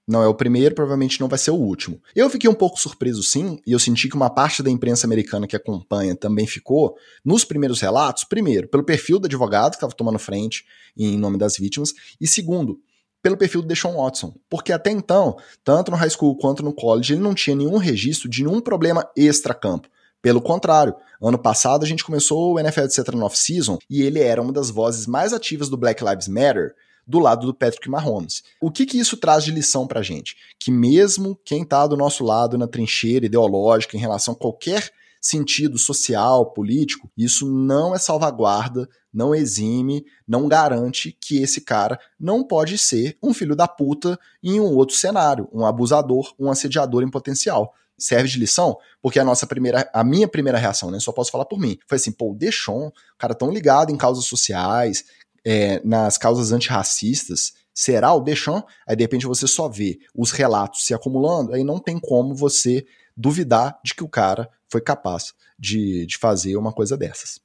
não é o primeiro, provavelmente não vai ser o último. Eu fiquei um pouco surpreso sim, e eu senti que uma parte da imprensa americana que acompanha também ficou, nos primeiros relatos, primeiro, pelo perfil do advogado que estava tomando frente em nome das vítimas, e segundo, pelo perfil do Deshaun Watson. Porque até então, tanto no high school quanto no college, ele não tinha nenhum registro de nenhum problema extra-campo. Pelo contrário, ano passado a gente começou o NFL Etc. no off-season e ele era uma das vozes mais ativas do Black Lives Matter do lado do Patrick Mahomes. O que, que isso traz de lição pra gente? Que mesmo quem tá do nosso lado na trincheira ideológica em relação a qualquer sentido social, político, isso não é salvaguarda, não exime, não garante que esse cara não pode ser um filho da puta em um outro cenário, um abusador, um assediador em potencial. Serve de lição, porque a nossa primeira, a minha primeira reação, né, só posso falar por mim, foi assim, pô, o Deixon, cara tão ligado em causas sociais, é, nas causas antirracistas, será o Deixon? Aí de repente você só vê os relatos se acumulando, aí não tem como você duvidar de que o cara foi capaz de, de fazer uma coisa dessas.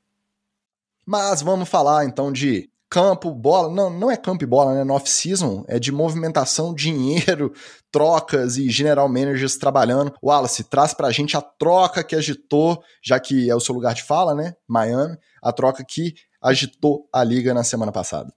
Mas vamos falar então de campo, bola. Não, não é campo e bola, né? No off-season é de movimentação, dinheiro, [laughs] trocas e general managers trabalhando. Wallace, traz pra gente a troca que agitou, já que é o seu lugar de fala, né? Miami, a troca que agitou a liga na semana passada.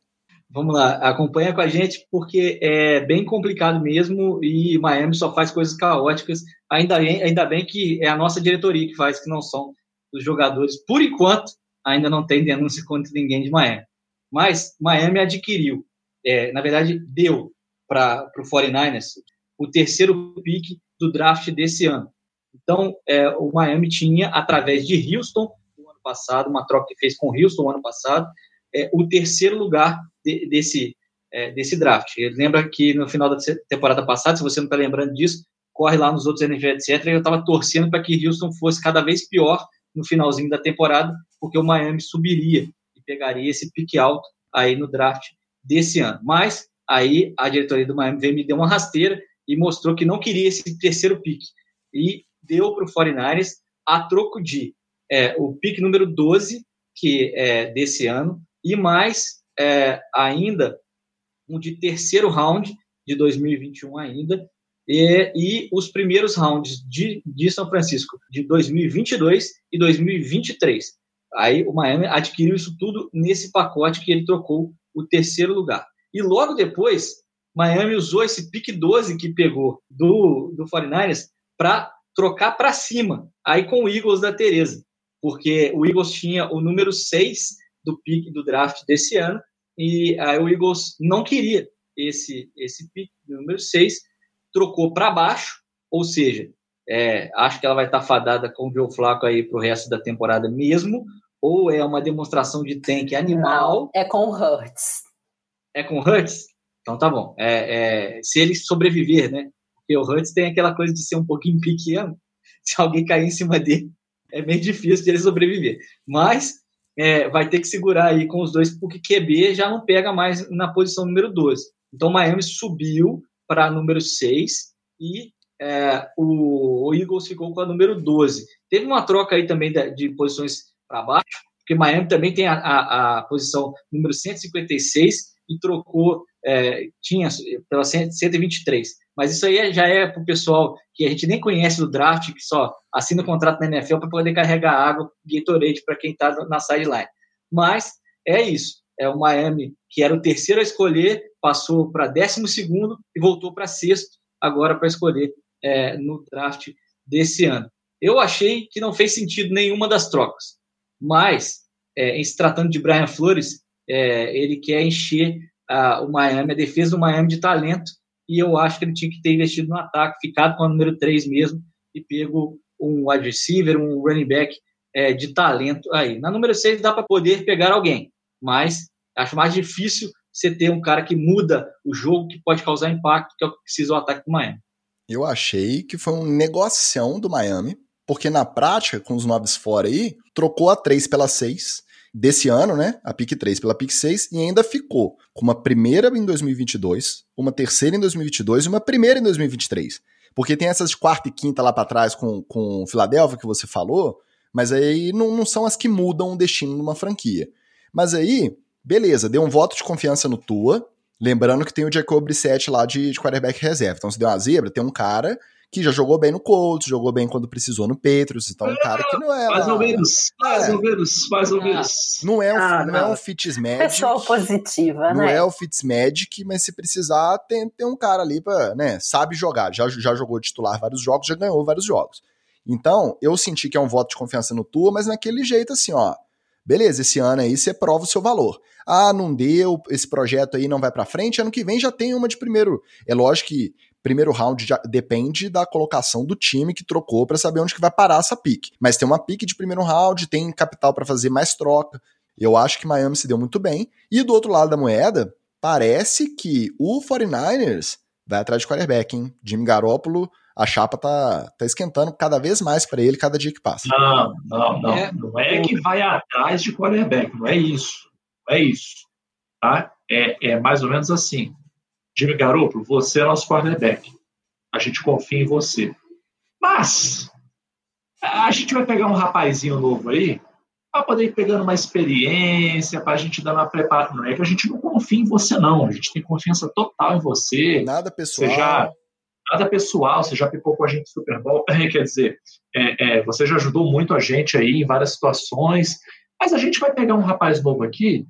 Vamos lá, acompanha com a gente porque é bem complicado mesmo e Miami só faz coisas caóticas. Ainda bem, ainda bem que é a nossa diretoria que faz, que não são os jogadores. Por enquanto, ainda não tem denúncia contra ninguém de Miami. Mas Miami adquiriu, é, na verdade, deu para o 49ers o terceiro pick do draft desse ano. Então, é, o Miami tinha, através de Houston, no ano passado, uma troca que fez com Houston no ano passado, é, o terceiro lugar de, desse, é, desse draft. Lembra que no final da temporada passada, se você não está lembrando disso, corre lá nos outros NFL, etc. Eu estava torcendo para que Houston fosse cada vez pior no finalzinho da temporada, porque o Miami subiria e pegaria esse pique alto aí no draft desse ano. Mas aí a diretoria do Miami veio me deu uma rasteira e mostrou que não queria esse terceiro pique. E deu para o 49ers a troco de é, o pique número 12, que é desse ano, e mais é, ainda um de terceiro round de 2021 ainda, e, e os primeiros rounds de, de São Francisco de 2022 e 2023. Aí o Miami adquiriu isso tudo nesse pacote que ele trocou o terceiro lugar. E logo depois, Miami usou esse pique 12 que pegou do, do 49ers para trocar para cima, aí com o Eagles da Tereza, porque o Eagles tinha o número 6 do pique do draft desse ano, e aí o Eagles não queria esse, esse pique número 6, trocou para baixo, ou seja, é, acho que ela vai estar tá fadada com o Joe Flaco aí para o resto da temporada mesmo, ou é uma demonstração de tank animal. Não, é com o Hurts. É com o Hurts? Então tá bom. É, é, se ele sobreviver, né? Porque o Hurts tem aquela coisa de ser um pouquinho pequeno, se alguém cair em cima dele, é bem difícil de ele sobreviver. Mas é, vai ter que segurar aí com os dois, porque QB já não pega mais na posição número 12. Então Miami subiu para número 6 e é, o, o, Eagles ficou com a número 12. Teve uma troca aí também de, de posições para baixo, porque Miami também tem a, a, a, posição número 156 e trocou, é, tinha pela 123. Mas isso aí é, já é para o pessoal que a gente nem conhece do draft, que só assina o contrato na NFL para poder carregar água, Gatorade para quem está na sideline. Mas é isso. É o Miami, que era o terceiro a escolher, passou para décimo segundo e voltou para sexto agora para escolher é, no draft desse ano. Eu achei que não fez sentido nenhuma das trocas, mas é, em se tratando de Brian Flores, é, ele quer encher a, o Miami, a defesa do Miami de talento, e eu acho que ele tinha que ter investido no ataque, ficado com a número 3 mesmo e pego um wide receiver, um running back é, de talento aí. Na número 6 dá para poder pegar alguém, mas acho mais difícil você ter um cara que muda o jogo, que pode causar impacto, que é o que precisa o ataque do Miami. Eu achei que foi um negocião do Miami, porque na prática, com os noves fora aí, trocou a 3 pela 6 desse ano, né? A pick 3 pela pick 6 e ainda ficou com uma primeira em 2022, uma terceira em 2022 e uma primeira em 2023. Porque tem essas de quarta e quinta lá para trás com, com Filadélfia que você falou, mas aí não, não são as que mudam o destino de uma franquia. Mas aí, beleza, deu um voto de confiança no Tua, lembrando que tem o Jacob Brissett lá de, de quarterback reserva. Então, se deu uma zebra, tem um cara que já jogou bem no Colts, jogou bem quando precisou no Patriots, então um cara que não é Mais ou menos, mais É. ou menos, mais ou Ah. menos. não é, um, Ah, não é não. um Fitzmagic, Pessoa positiva, não né? é o Fitzmagic, mas se precisar tem, tem um cara ali para, né, sabe jogar, já, já jogou titular vários jogos, já ganhou vários jogos. Então, eu senti que é um voto de confiança no Tua, mas naquele jeito assim, ó, beleza, esse ano aí você prova o seu valor. Ah, não deu, esse projeto aí não vai pra frente, ano que vem já tem uma de primeiro. É lógico que primeiro round já depende da colocação do time que trocou pra saber onde que vai parar essa pique. Mas tem uma pique de primeiro round, tem capital pra fazer mais troca. Eu acho que Miami se deu muito bem. E do outro lado da moeda, parece que o 49ers vai atrás de quarterback, hein? Jimmy Garoppolo, a chapa tá, tá esquentando cada vez mais pra ele cada dia que passa. Não, não, não. É. Não é que vai atrás de quarterback, não é isso. Não é isso. Tá? É, é mais ou menos assim. Jimmy Garoppolo, você é nosso quarterback. A gente confia em você. Mas a gente vai pegar um rapazinho novo aí para poder ir pegando uma experiência, para a gente dar uma preparação. Não é que a gente não confia em você, não. A gente tem confiança total em você. Nada pessoal. Você já, nada pessoal, você já pipou com a gente no Super Bowl, [laughs] quer dizer, é, é, você já ajudou muito a gente aí em várias situações, mas a gente vai pegar um rapaz novo aqui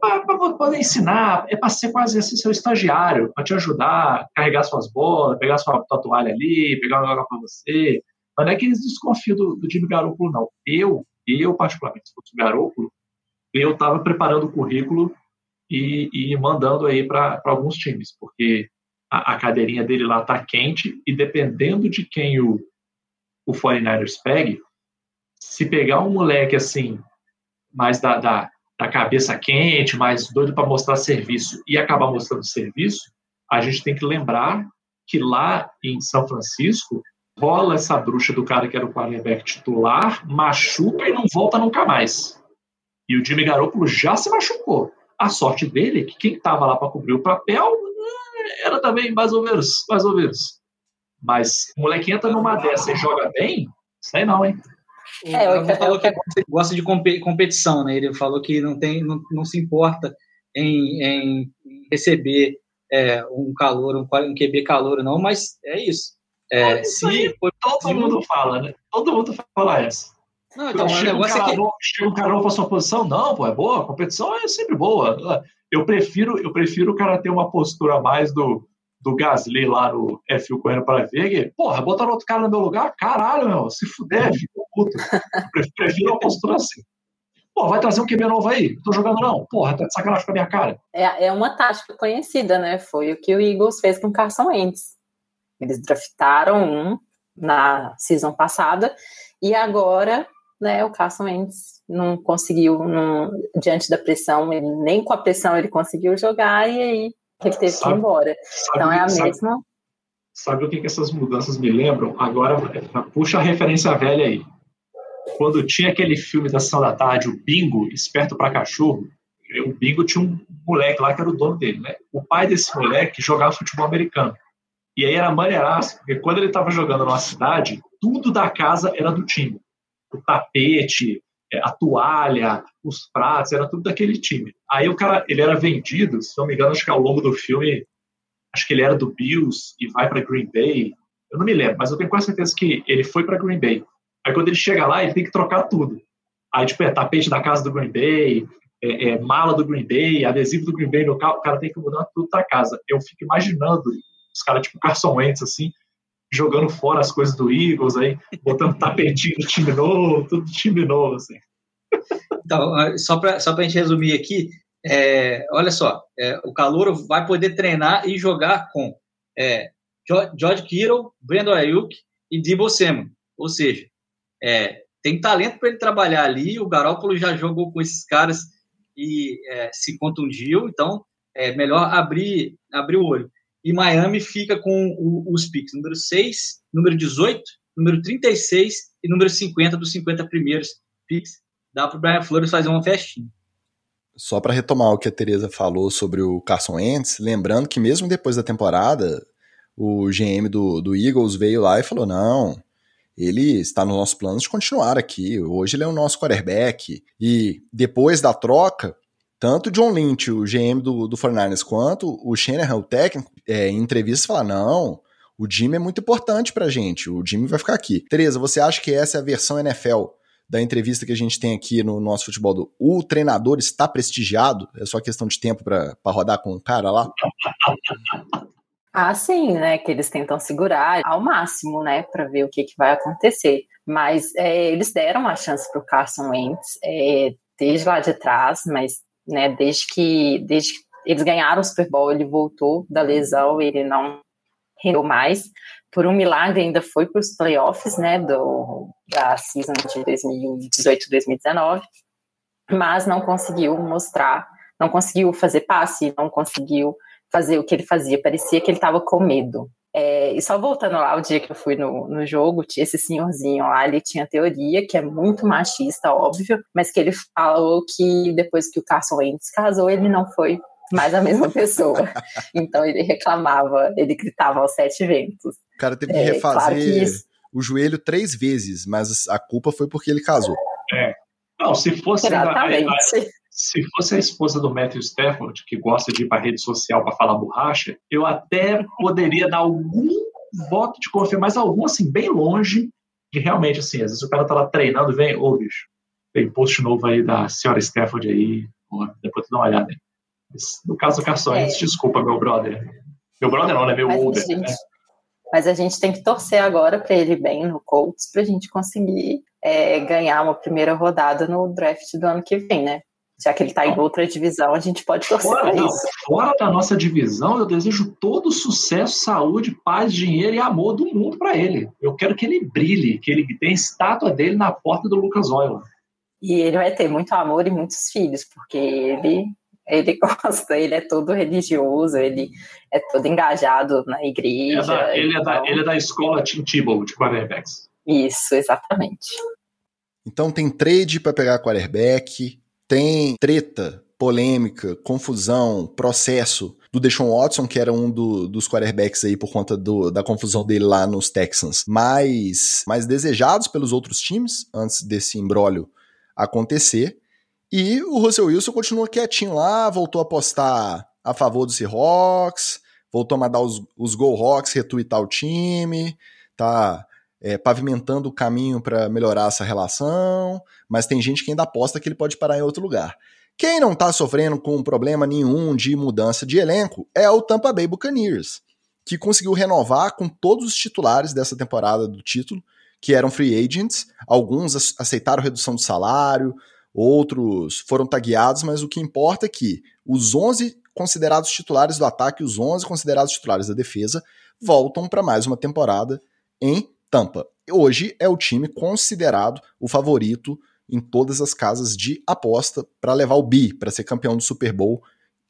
para poder ensinar, é para ser quase assim, seu estagiário, para te ajudar, carregar suas bolas, pegar sua toalha ali, pegar um negócio para você. Mas não é que eles desconfiam do, do Jimmy Garoppolo, não. Eu, eu particularmente, se fosse o eu estava preparando o currículo e, e mandando aí para alguns times, porque a, a cadeirinha dele lá tá quente e dependendo de quem o, o 49ers pegue, se pegar um moleque assim, mais da, da, da cabeça quente, mais doido para mostrar serviço e acabar mostrando serviço, a gente tem que lembrar que lá em São Francisco rola essa bruxa do cara que era o quarterback titular, machuca e não volta nunca mais. E o Jimmy Garoppolo já se machucou. A sorte dele é que quem estava lá para cobrir o papel era também mais ou menos, mais ou menos. Mas o moleque entra numa dessa e joga bem, sei não, hein? O É, eu- Gavão falou eu- que gosta- gosta de compe- competição, né? Ele falou que não, tem, não, não se importa em, em receber é, um calor, um, um QB calor, não, mas é isso. É, Isso se for Todo Se- mundo fala, né? Todo mundo fala essa. Não, então, o chega, um negócio é cara que. chega um cara novo pra sua posição, não, pô, é boa, a competição é sempre boa. Eu prefiro, eu prefiro o cara ter uma postura mais do, do Gasly lá no F1 correndo para ver, porra, botaram outro cara no meu lugar, caralho, meu, se fuder, filho da puta. Prefiro, uma postura assim. Pô, vai trazer um QB novo aí? Não tô jogando não. Porra, tá de sacanagem com a minha cara. É, é uma tática conhecida, né? Foi o que o Eagles fez com o Carson Wentz. Eles draftaram um na season passada e agora, né, o Carson Wentz não conseguiu, não- diante da pressão, ele, nem com a pressão ele conseguiu jogar e aí ele teve que ir Sabe- embora. Sabe, Então é a sabe- mesma. Sabe o que, que essas mudanças me lembram? Agora, puxa a referência velha aí. Quando tinha aquele filme da Sessão da Tarde, o Bingo, Esperto para Cachorro, o Bingo tinha um moleque lá que era o dono dele, né? O pai desse moleque jogava futebol americano. E aí era maneiraço, porque quando ele estava jogando numa cidade, tudo da casa era do time. O tapete, é, a toalha, os pratos, era tudo daquele time. Aí o cara, ele era vendido, se não me engano, acho que ao longo do filme acho que ele era do Bills e vai para Green Bay. Eu não me lembro, mas eu tenho quase certeza que ele foi para Green Bay. Aí quando ele chega lá, ele tem que trocar tudo. Aí, tipo, é tapete da casa do Green Bay, é, é mala do Green Bay, adesivo do Green Bay no carro, o cara tem que mudar tudo da casa. Eu fico imaginando os caras, tipo, Carson Wentz, assim, jogando fora as coisas do Eagles, aí, botando tapetinho do time novo, tudo do time novo, assim. Então, só para só a gente resumir aqui, é, olha só, é, o Calouro vai poder treinar e jogar com é, George Kittle, Brandon Ayuk e Debo Samuel. Ou seja, é, tem talento para ele trabalhar ali. O Garópolo já jogou com esses caras e é, se contundiu, então é melhor abrir, abrir o olho. e Miami fica com o, os picks número 6, número 18, número 36 e número 50 dos 50 primeiros picks. Dá para o Brian Flores fazer uma festinha. Só para retomar o que a Teresa falou sobre o Carson Wentz, lembrando que mesmo depois da temporada, o GM do, do Eagles veio lá e falou: não, ele está nos nossos planos de continuar aqui. Hoje ele é o nosso quarterback. E depois da troca, tanto o John Lynch, o GM do, do 49ers, quanto o Shanahan, o técnico, é, em entrevistas falaram: não, o Jimmy é muito importante pra gente, o Jimmy vai ficar aqui. Tereza, você acha que essa é a versão NFL da entrevista que a gente tem aqui no nosso futebol do o treinador está prestigiado? É só questão de tempo para rodar com o cara lá? Ah, sim, né? Que eles tentam segurar ao máximo, né? Para ver o que, que vai acontecer. Mas é, eles deram a chance para o Carson Wentz é, desde lá de trás, mas né, desde que desde que eles ganharam o Super Bowl, ele voltou da lesão, ele não rendeu mais. Por um milagre, ainda foi para os playoffs, né, do, da season de 2018-2019, mas não conseguiu mostrar, não conseguiu fazer passe, não conseguiu fazer o que ele fazia. Parecia que ele estava com medo. É, e só voltando lá, o dia que eu fui no, no jogo, tinha esse senhorzinho lá, ele tinha teoria que é muito machista, óbvio, mas que ele falou que depois que o Carson Wentz casou, ele não foi mais a mesma [laughs] pessoa. então ele reclamava, ele gritava aos sete ventos. O cara teve que é, refazer claro que o joelho três vezes, mas a culpa foi porque ele casou. É. Não, se fosse. Exatamente. Se fosse a esposa do Matthew Stafford, que gosta de ir para rede social para falar borracha, eu até poderia dar algum voto de confiança, mas algum assim, bem longe de realmente, assim, às vezes o cara tá lá treinando, vem, ô bicho, tem post novo aí da senhora Stafford aí, depois tu dá uma olhada. No caso do Carson é. desculpa, meu brother. Meu brother não, né? Meu mas older, gente, né? Mas a gente tem que torcer agora para ele bem no Colts, para a gente conseguir é, ganhar uma primeira rodada no draft do ano que vem, né? Já que ele está em outra divisão, a gente pode torcer fora, não, isso. Fora da nossa divisão, eu desejo todo sucesso, saúde, paz, dinheiro e amor do mundo para ele. Eu quero que ele brilhe, que ele tenha estátua dele na porta do Lucas Oil. E ele vai ter muito amor e muitos filhos, porque ele ele [laughs] gosta, ele é todo religioso, ele é todo engajado na igreja. É da, ele, então... é da, ele é da escola Tim Tebow de quarterbacks. Isso, exatamente. Então tem trade para pegar quarterback, tem treta, polêmica, confusão, processo do Deshaun Watson, que era um do, dos quarterbacks aí por conta do, da confusão dele lá nos Texans, mais, mais desejados pelos outros times antes desse embrólio acontecer. E o Russell Wilson continua quietinho lá, voltou a postar a favor do Seahawks, voltou a mandar os, os Go Hawks retweetar o time, tá é, pavimentando o caminho para melhorar essa relação, mas tem gente que ainda aposta que ele pode parar em outro lugar. Quem não tá sofrendo com problema nenhum de mudança de elenco é o Tampa Bay Buccaneers, que conseguiu renovar com todos os titulares dessa temporada do título, que eram free agents, alguns aceitaram redução de salário, outros foram tagueados, mas o que importa é que os 11 considerados titulares do ataque e os 11 considerados titulares da defesa voltam para mais uma temporada em Tampa. Hoje é o time considerado o favorito em todas as casas de aposta para levar o bi, para ser campeão do Super Bowl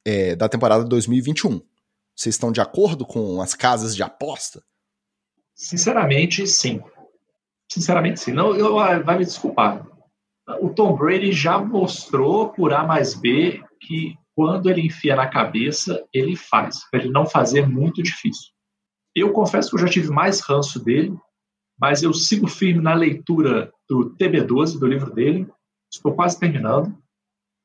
é, da temporada 2021. Vocês estão de acordo com as casas de aposta? Sinceramente, sim. Sinceramente, sim. Não, eu, vai me desculpar o Tom Brady já mostrou por A mais B que quando ele enfia na cabeça, ele faz. Para ele não fazer é muito difícil. Eu confesso que eu já tive mais ranço dele, mas eu sigo firme na leitura do TB12, do livro dele. Estou quase terminando.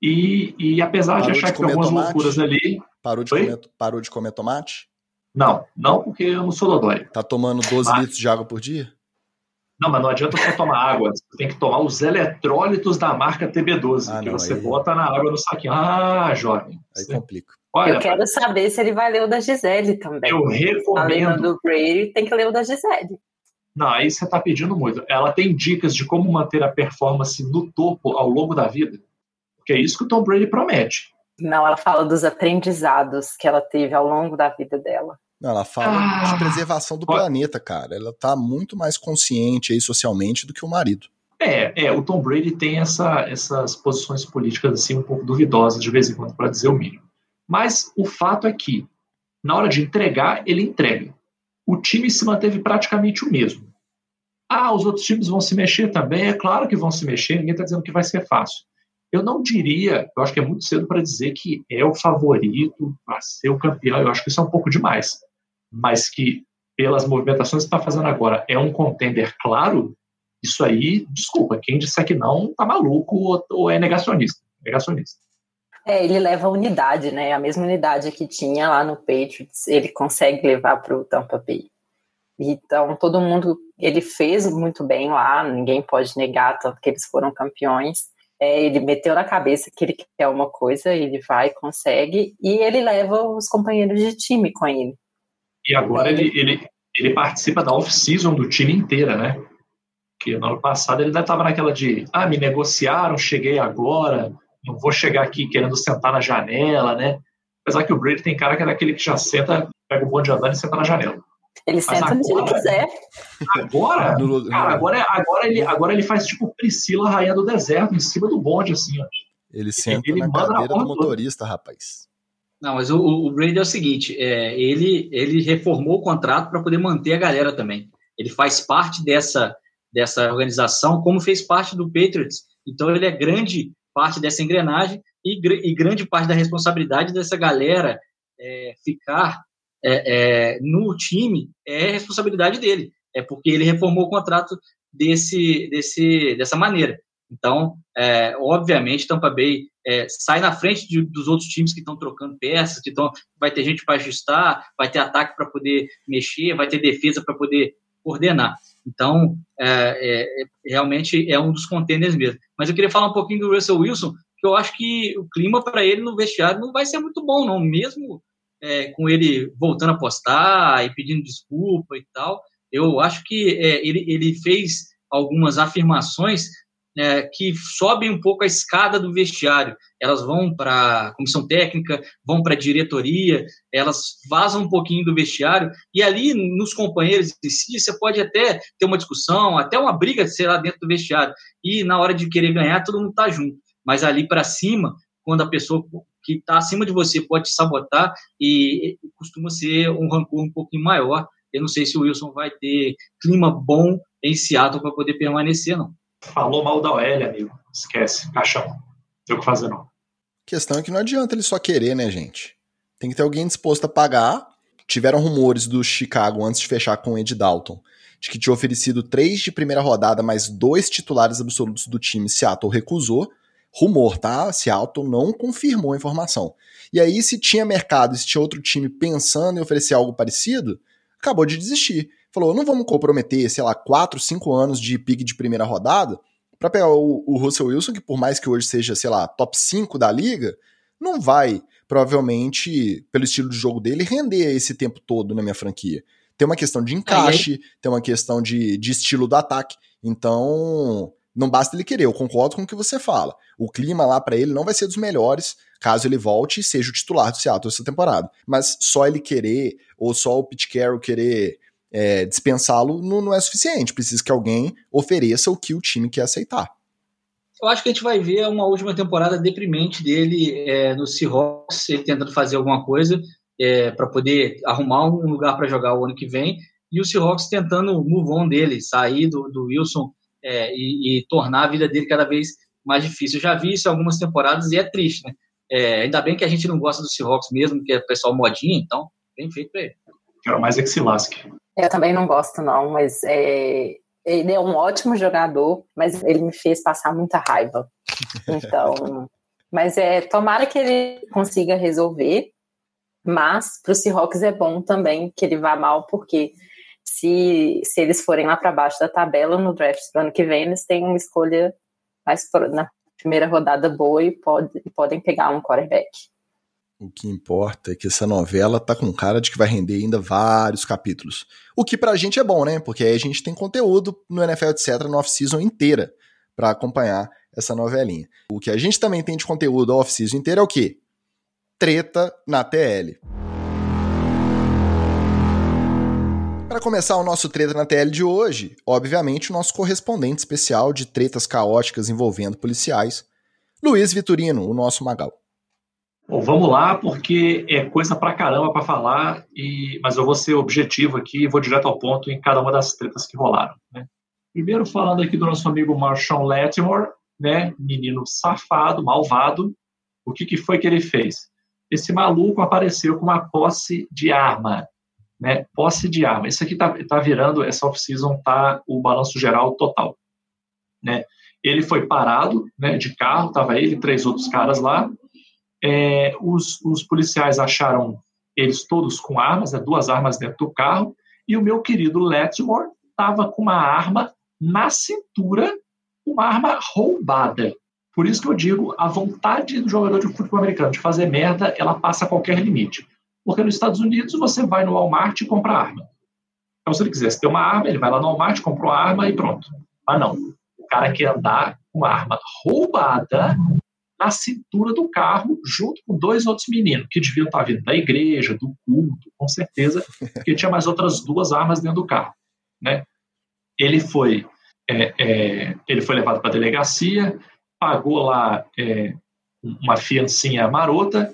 E, e apesar parou de achar de que tem algumas tomate? loucuras ali. Parou de, comer, parou de comer tomate? Não, não porque eu não sou dodói. Tá tomando 12 mas, litros de água por dia? Não, mas não adianta só tomar água. Você tem que tomar os eletrólitos da marca TB12, ah, que não, você aí... bota na água no saquinho. Ah, jovem. Aí complica. Olha, eu quero saber se ele vai ler o da Gisele também. Eu recomendo. Além do Brady, tem que ler o da Gisele. Não, aí você está pedindo muito. Ela tem dicas de como manter a performance no topo ao longo da vida. Porque é isso que o Tom Brady promete. Não, ela fala dos aprendizados que ela teve ao longo da vida dela. Não, ela fala ah, de preservação do planeta, cara. Ela tá muito mais consciente aí socialmente do que o marido. É, é, o Tom Brady tem essa, essas posições políticas assim um pouco duvidosas de vez em quando, para dizer o mínimo. Mas o fato é que Na hora de entregar, ele entrega. O time se manteve praticamente o mesmo. Ah, os outros times vão se mexer também? É claro que vão se mexer, ninguém está dizendo que vai ser fácil. Eu não diria, eu acho que é muito cedo para dizer que é o favorito a ser o campeão, eu acho que isso é um pouco demais. Mas que, pelas movimentações que está fazendo agora, é um contender claro, isso aí, desculpa, quem disser que não, tá maluco ou, ou é negacionista. Negacionista. É, ele leva a unidade, né? A mesma unidade que tinha lá no Patriots, ele consegue levar para o Tampa Bay. Então, todo mundo, ele fez muito bem lá, ninguém pode negar, tanto que eles foram campeões. É, ele meteu na cabeça que ele quer uma coisa, ele vai, consegue, e ele leva os companheiros de time com ele. E agora ele, ele, ele participa da off-season do time inteira, né? Que no ano passado ele ainda estava naquela de, ah, me negociaram, cheguei agora, não vou chegar aqui querendo sentar na janela, né? Apesar que o Brady tem cara que é daquele que já senta, pega o bonde andando e senta na janela. Ele senta onde ele quiser. Agora, cara, agora, agora, ele, agora ele faz tipo Priscila, rainha do deserto, em cima do bonde, assim, ó. Ele senta ele na cadeira do motorista, rapaz. Não, mas o, o Brady é o seguinte, é, ele, ele reformou o contrato para poder manter a galera também. Ele faz parte dessa, dessa organização, como fez parte do Patriots. Então ele é grande parte dessa engrenagem e, e grande parte da responsabilidade dessa galera é, ficar é, é, no time é responsabilidade dele. É porque ele reformou o contrato desse, desse, dessa maneira. Então, é, obviamente, Tampa Bay é, sai na frente de, dos outros times que estão trocando peças, que tão, vai ter gente para ajustar, vai ter ataque para poder mexer, vai ter defesa para poder coordenar. Então, é, é, é, realmente é um dos contenders mesmo. Mas eu queria falar um pouquinho do Russell Wilson, que eu acho que o clima para ele no vestiário não vai ser muito bom, não. Mesmo é, com ele voltando a postar e pedindo desculpa e tal, eu acho que é, ele, ele fez algumas afirmações é, que sobem um pouco a escada do vestiário. Elas vão para a comissão técnica, vão para a diretoria, elas vazam um pouquinho do vestiário, e ali nos companheiros de si, você pode até ter uma discussão, até uma briga, sei lá, dentro do vestiário. E na hora de querer ganhar, todo mundo está junto. Mas ali para cima, quando a pessoa que está acima de você pode te sabotar, e costuma ser um rancor um pouquinho maior. Eu não sei se o Wilson vai ter clima bom em Seattle para poder permanecer, não. Falou mal da OL, amigo. Esquece. Caixão. Tem o que fazer, não. A questão é que não adianta ele só querer, né, gente? Tem que ter alguém disposto a pagar. Tiveram rumores do Chicago antes de fechar com o Ed Dalton de que tinha oferecido três de primeira rodada mais dois titulares absolutos do time. Seattle recusou. Rumor, tá? Seattle não confirmou a informação. E aí, se tinha mercado, se tinha outro time pensando em oferecer algo parecido, acabou de desistir falou: não vamos comprometer, sei lá, 4, 5 anos de pique de primeira rodada para pegar o, o, Russell Wilson, que por mais que hoje seja, sei lá, top 5 da liga, não vai, provavelmente, pelo estilo de jogo dele, render esse tempo todo na minha franquia. Tem uma questão de encaixe, tem uma questão de, de estilo do ataque. Então, não basta ele querer, eu concordo com o que você fala. O clima lá para ele não vai ser dos melhores, caso ele volte e seja o titular do Seattle essa temporada. Mas só ele querer, ou só o Pete Carroll querer é, dispensá-lo não, não é suficiente. Precisa que alguém ofereça o que o time quer aceitar. Eu acho que a gente vai ver uma última temporada deprimente dele é, no Seahawks, ele tentando fazer alguma coisa é, para poder arrumar um lugar para jogar o ano que vem, e o Seahawks tentando move on dele, sair do, do Wilson é, e, e, tornar a vida dele cada vez mais difícil. Eu já vi isso em algumas temporadas e é triste, né? É, ainda bem que a gente não gosta do Seahawks mesmo, que é pessoal modinha, então, bem feito para ele. Quero mais é que se lasque. Eu também não gosto, não, mas é, ele é um ótimo jogador, mas ele me fez passar muita raiva. Então, [laughs] mas é tomara que ele consiga resolver, mas para o Seahawks é bom também que ele vá mal, porque se, se eles forem lá para baixo da tabela no draft do ano que vem, eles têm uma escolha mais na primeira rodada boa e, pode, podem pegar um quarterback. O que importa é que essa novela tá com cara de que vai render ainda vários capítulos. O que pra gente é bom, né? Porque aí a gente tem conteúdo no NFL, etc., no off-season inteira para acompanhar essa novelinha. O que a gente também tem de conteúdo off-season inteira é o quê? Treta na TL. Para começar o nosso Treta na TL de hoje, obviamente o nosso correspondente especial de tretas caóticas envolvendo policiais, Luiz Vitorino, o nosso Magal. Bom, vamos lá, porque é coisa pra caramba para falar, e... mas eu vou ser objetivo aqui e vou direto ao ponto em cada uma das tretas que rolaram. Né? Primeiro, falando aqui do nosso amigo Marshall Latimore, né? menino safado, malvado. O que, que foi que ele fez? Esse maluco apareceu com uma posse de arma. Né? Posse de arma. Isso aqui tá, tá virando, essa off-season tá o balanço geral total. Né? Ele foi parado né, de carro, tava ele e três outros caras lá, é, os, os, policiais acharam eles todos com armas, né, duas armas dentro do carro, e o meu querido Letmore estava com uma arma na cintura, uma arma roubada. Por isso que eu digo, a vontade do jogador de futebol americano de fazer merda, ela passa qualquer limite. Porque nos Estados Unidos você vai no Walmart e compra arma. Então, se ele quisesse ter uma arma, ele vai lá no Walmart, compra uma arma e pronto. Mas não. O cara quer andar com arma roubada na cintura do carro, junto com dois outros meninos, que deviam estar vindo da igreja, do culto, com certeza, porque tinha mais outras duas armas dentro do carro. Né? Ele foi é, é, ele foi levado para a delegacia, pagou lá é, uma fiancinha marota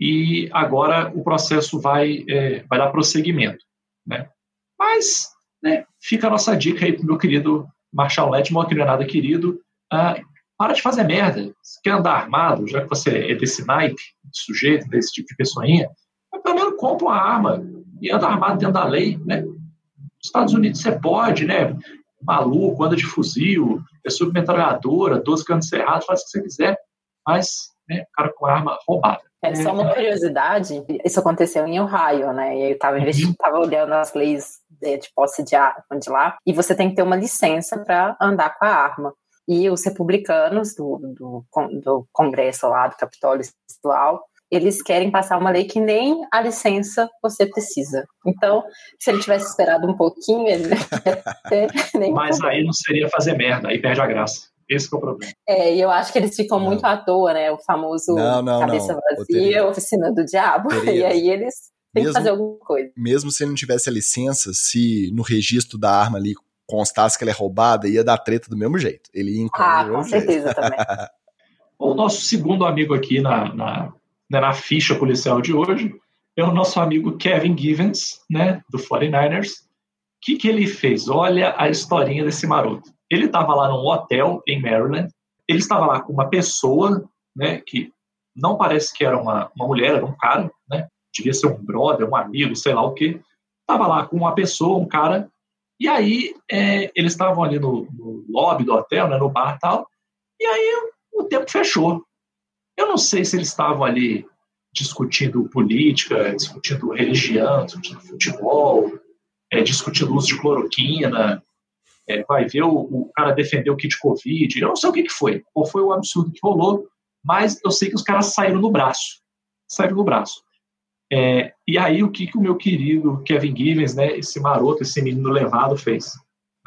e agora o processo vai, é, vai dar prosseguimento. Né? Mas né, fica a nossa dica aí para meu querido Marshall Letmore, que não é nada querido, uh, para de fazer merda. Se quer andar armado, já que você é desse naipe, de sujeito, desse tipo de pessoinha, pelo menos compra uma arma e anda armado dentro da lei, né? Nos Estados Unidos você pode, né? Maluco, anda de fuzil, é submetralhadora, 12 canos cerrados, faz o que você quiser, mas, né, cara com arma roubada. É só uma curiosidade, isso aconteceu em Ohio, né? E eu estava uhum. tava olhando as leis de, de posse de arma de lá, e você tem que ter uma licença para andar com a arma e os republicanos do, do, do Congresso lá, do Capitólio Estadual, eles querem passar uma lei que nem a licença você precisa. Então, se ele tivesse esperado um pouquinho, ele [laughs] nem Mas aí não seria fazer merda, aí perde a graça. Esse é o problema. É, e eu acho que eles ficam não. muito à toa, né? O famoso não, não, cabeça vazia, oficina do diabo. [laughs] Teria. E aí eles têm mesmo, que fazer alguma coisa. Mesmo se ele não tivesse a licença, se no registro da arma ali constasse que ela é roubada, ia dar treta do mesmo jeito. Ele ia Ah, com certeza também. [laughs] o nosso segundo amigo aqui na, na, né, na ficha policial de hoje é o nosso amigo Kevin Givens, né, do 49ers. O que, que ele fez? Olha a historinha desse maroto. Ele estava lá num hotel em Maryland, ele estava lá com uma pessoa, né, que não parece que era uma, uma mulher, era um cara, né, devia ser um brother, um amigo, sei lá o que. Estava lá com uma pessoa, um cara e aí é, eles estavam ali no, no, lobby do hotel, né, no bar e tal, e aí o tempo fechou. Eu não sei se eles estavam ali discutindo política, discutindo religião, discutindo futebol, é, discutindo uso de cloroquina, é, vai ver o, o, cara defender o kit Covid, eu não sei o que, que foi, qual foi o absurdo que rolou, mas eu sei que os caras saíram no braço, saíram no braço. É, e aí, o que, que o meu querido Kevin Givens, né, esse maroto, esse menino levado, fez?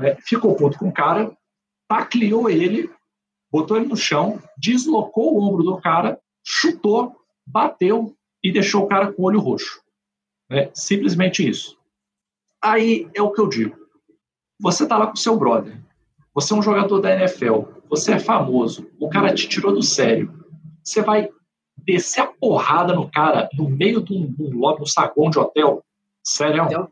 É, ficou puto com o cara, tacleou ele, botou ele no chão, deslocou o ombro do cara, chutou, bateu e deixou o cara com o olho roxo. É, simplesmente isso. Aí é o que eu digo. Você tá lá com seu brother, você é um jogador da NFL, você é famoso, o cara te tirou do sério. Você vai descer a porrada no cara no meio de um, de um lobby, um saguão de hotel. Sério? Até,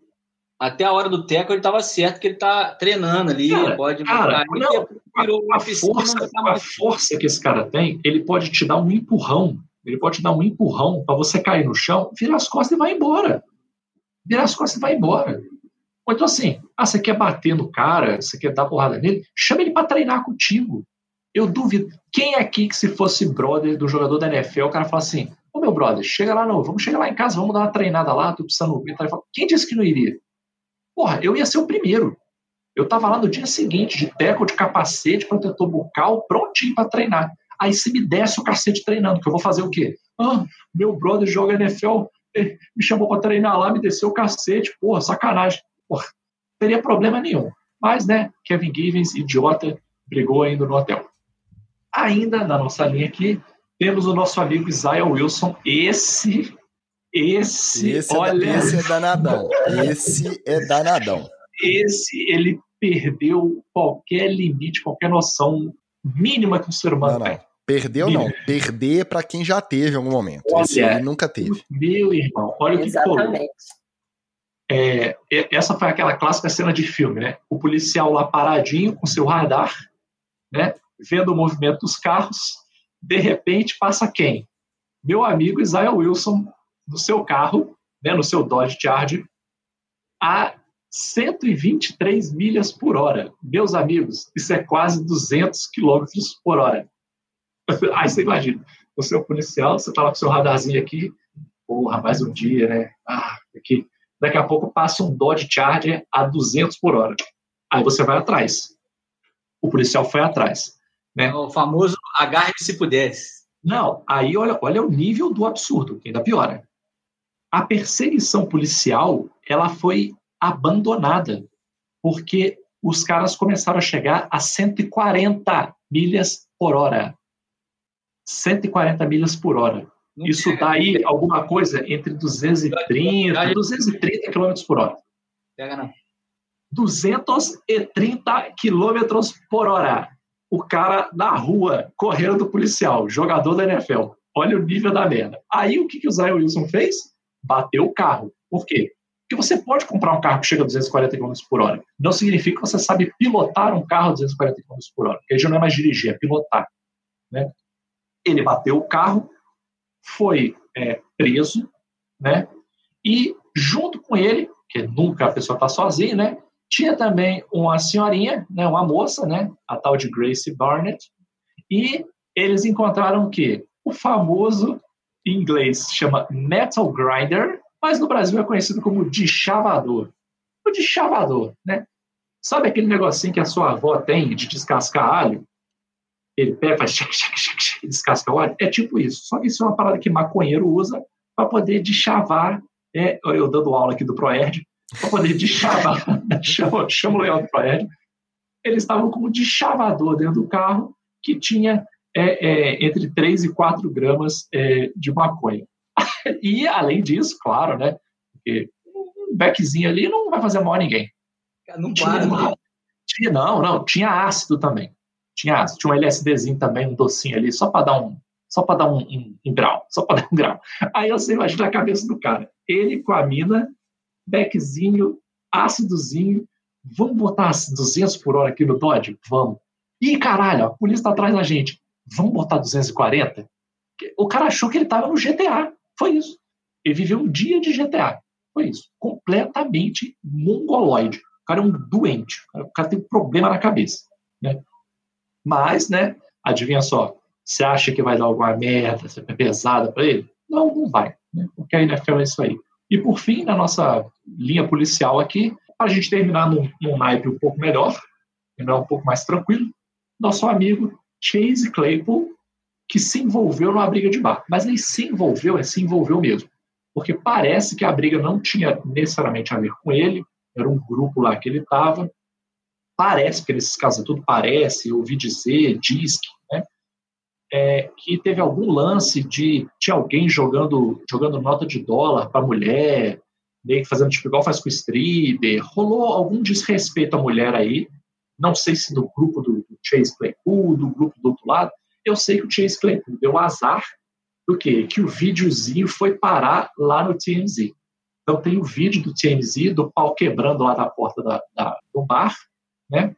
até, a hora do teco ele tava certo que ele tá treinando ali. Cara, pode cara, não, a, a, força, a força que esse cara tem, ele pode te dar um empurrão. Ele pode te dar um empurrão para você cair no chão, virar as costas e vai embora. Virar as costas e vai embora. Ou então assim, ah, você quer bater no cara, você quer dar porrada nele, chama ele para treinar contigo. Eu duvido. Quem aqui que se fosse brother do jogador da NFL, o cara fala assim: Ô meu brother, chega lá, não, vamos chegar lá em casa, vamos dar uma treinada lá, tô precisando ver. Quem disse que não iria? Porra, eu ia ser o primeiro. Eu tava lá no dia seguinte, de teco, de capacete, protetor bucal, prontinho para treinar. Aí se me desce o cacete treinando, que eu vou fazer o quê? Ah, meu brother joga NFL, me chamou para treinar lá, me desceu o cacete, porra, sacanagem. Porra, não teria problema nenhum. Mas, né, Kevin Givens, idiota, brigou ainda no hotel. Ainda na nossa linha aqui, temos o nosso amigo Isaiah Wilson. Esse, esse, esse olha... É, esse é danadão. Esse é danadão. Esse, ele perdeu qualquer limite, qualquer noção mínima que o ser humano não, não. tem. Perdeu não, perder para quem já teve em algum momento. Olha, Esse aí nunca teve. Meu irmão, olha o que, rolou. É, essa foi aquela clássica cena de filme, né? O policial lá paradinho com seu radar, né? Vendo o movimento dos carros. De repente passa quem? Meu amigo Isaiah Wilson no seu carro, né? No seu Dodge Charger, a 123 milhas por hora. Meus amigos, isso é quase 200 quilômetros por hora. [laughs] Aí você imagina, você é o policial, você tá lá com seu radarzinho aqui, porra, mais um dia, né? Ah, aqui Daqui a pouco passa um Dodge Charger a 200 por hora. Aí você vai atrás. O policial foi atrás. Né? É o famoso agarre se pudesse. Não, aí olha, olha o nível do absurdo, que ainda piora. A perseguição policial ela foi abandonada porque os caras começaram a chegar a 140 milhas por hora. 140 milhas por hora. Isso dá aí alguma coisa entre 230 e 230 km por hora. Pega não. 230 km por hora. O cara na rua, correndo do policial, jogador da NFL. Olha o nível da merda. Aí o que, que o Zion Wilson fez? Bateu o carro. Por quê? Porque você pode comprar um carro que chega a 240 km por hora. Não significa que você sabe pilotar um carro a 240 km por hora. Porque aí já não é mais dirigir, é pilotar. Né? Ele bateu o carro, foi é, preso, né? E junto com ele, que nunca a pessoa está sozinha, né? Tinha também uma senhorinha, né? Uma moça, né? A tal de Grace Barnett. E eles encontraram o quê? O famoso, em inglês, chama metal grinder, mas no Brasil é conhecido como deschavador. O deschavador, né? Sabe aquele negocinho que a sua avó tem de descascar alho? Ele pega, faz xac, xac, xac, xac, descasca o óleo. É tipo isso. Só que isso é uma parada que maconheiro usa para poder deschavar. É, eu dando aula aqui do Proerd, para poder deschavar. [laughs] chama, chama o leão do Proerd. Eles estavam com um deschavador dentro do carro que tinha é, é, entre 3 e 4 gramas é, de maconha. [laughs] e, além disso, claro, né? Porque um beckzinho ali não vai fazer mal a ninguém. Não, tinha, não, tinha, não, não, tinha ácido também. Tinha, tinha um LSDzinho também, um docinho ali, só para dar um só para dar um, um, um, grau, [laughs] só para dar um grau. Aí você imagina a cabeça do cara. Ele com a mina, beckzinho, ácidozinho, vamos botar 200 por hora aqui no Dodge? Vamos. Ih, caralho, a polícia tá atrás da gente. Vamos botar 240? O cara achou que ele tava no GTA. Foi isso. Ele viveu um dia de GTA. Foi isso. Completamente mongoloide. O cara é um doente. O cara tem um problema na cabeça. Né? Mas, né, adivinha só, você acha que vai dar alguma merda, é pesada para ele? Não, não vai, né? porque a NFL é isso aí. E por fim, na nossa linha policial aqui, para a gente terminar num, num naipe um pouco melhor, terminar um pouco mais tranquilo, nosso amigo Chase Claypool, que se envolveu numa briga de bar. Mas ele se envolveu, é se envolveu mesmo. Porque parece que a briga não tinha necessariamente a ver com ele, era um grupo lá que ele estava, parece, porque nesses casos tudo parece, ouvi dizer, diz que, né, é, que teve algum lance de tinha alguém jogando, jogando nota de dólar para mulher, meio que fazendo tipo igual faz com o stripper, rolou algum desrespeito à mulher aí, não sei se do grupo do, do Chase Claypool, do grupo do outro lado, eu sei que o Chase Claypool deu azar do quê? Que o videozinho foi parar lá no TMZ. Então tem o vídeo do TMZ, do pau quebrando lá da porta da, da do bar, né?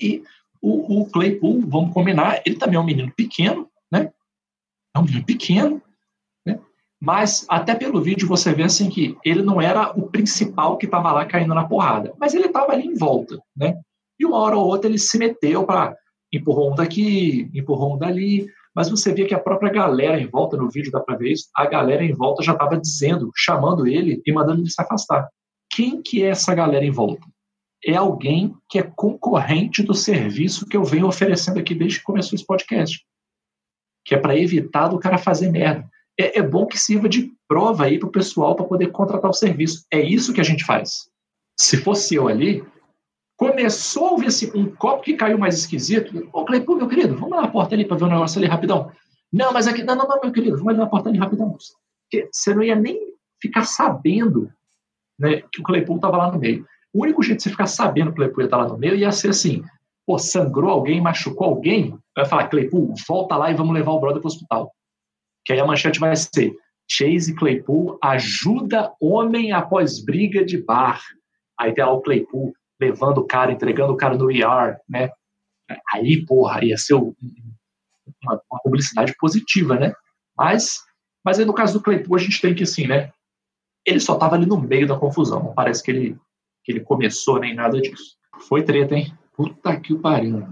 E o, o Claypool, vamos combinar, ele também é um menino pequeno, né? É um menino pequeno, né? Mas até pelo vídeo você vê assim que ele não era o principal que estava lá caindo na porrada, mas ele estava ali em volta, né? E uma hora ou outra ele se meteu para empurrou um daqui, empurrou um dali, mas você vê que a própria galera em volta, no vídeo dá para ver isso, a galera em volta já estava dizendo, chamando ele e mandando ele se afastar. Quem que é essa galera em volta? É alguém que é concorrente do serviço que eu venho oferecendo aqui desde que começou esse podcast. Que é para evitar do cara fazer merda. É, é, bom que sirva de prova aí para o pessoal para poder contratar o serviço. É isso que a gente faz. Se fosse eu ali, começou a ouvir assim, um copo que caiu mais esquisito. Ô, Cleiton, meu querido, vamos lá na porta ali para ver o um negócio ali rapidão. Não, mas aqui, não, não, não, meu querido, vamos ali na porta ali rapidão. Porque você não ia nem ficar sabendo né, que o Claypool estava lá no meio. O único jeito de você ficar sabendo que o Lepuia está lá no meio ia ser assim: pô, sangrou alguém, machucou alguém, vai falar, Claypool, volta lá e vamos levar o brother para o hospital. Que aí a manchete vai ser, Chase Claypool ajuda homem após briga de bar. Aí tem lá o Claypool levando o cara, entregando o cara no ER, né? Aí, porra, ia ser uma, uma publicidade positiva, né? Mas, mas aí no caso do Claypool a gente tem que, assim, né? Ele só tava ali no meio da confusão, parece que ele, que ele começou nem nada disso. Foi treta, hein? Puta que o pariu.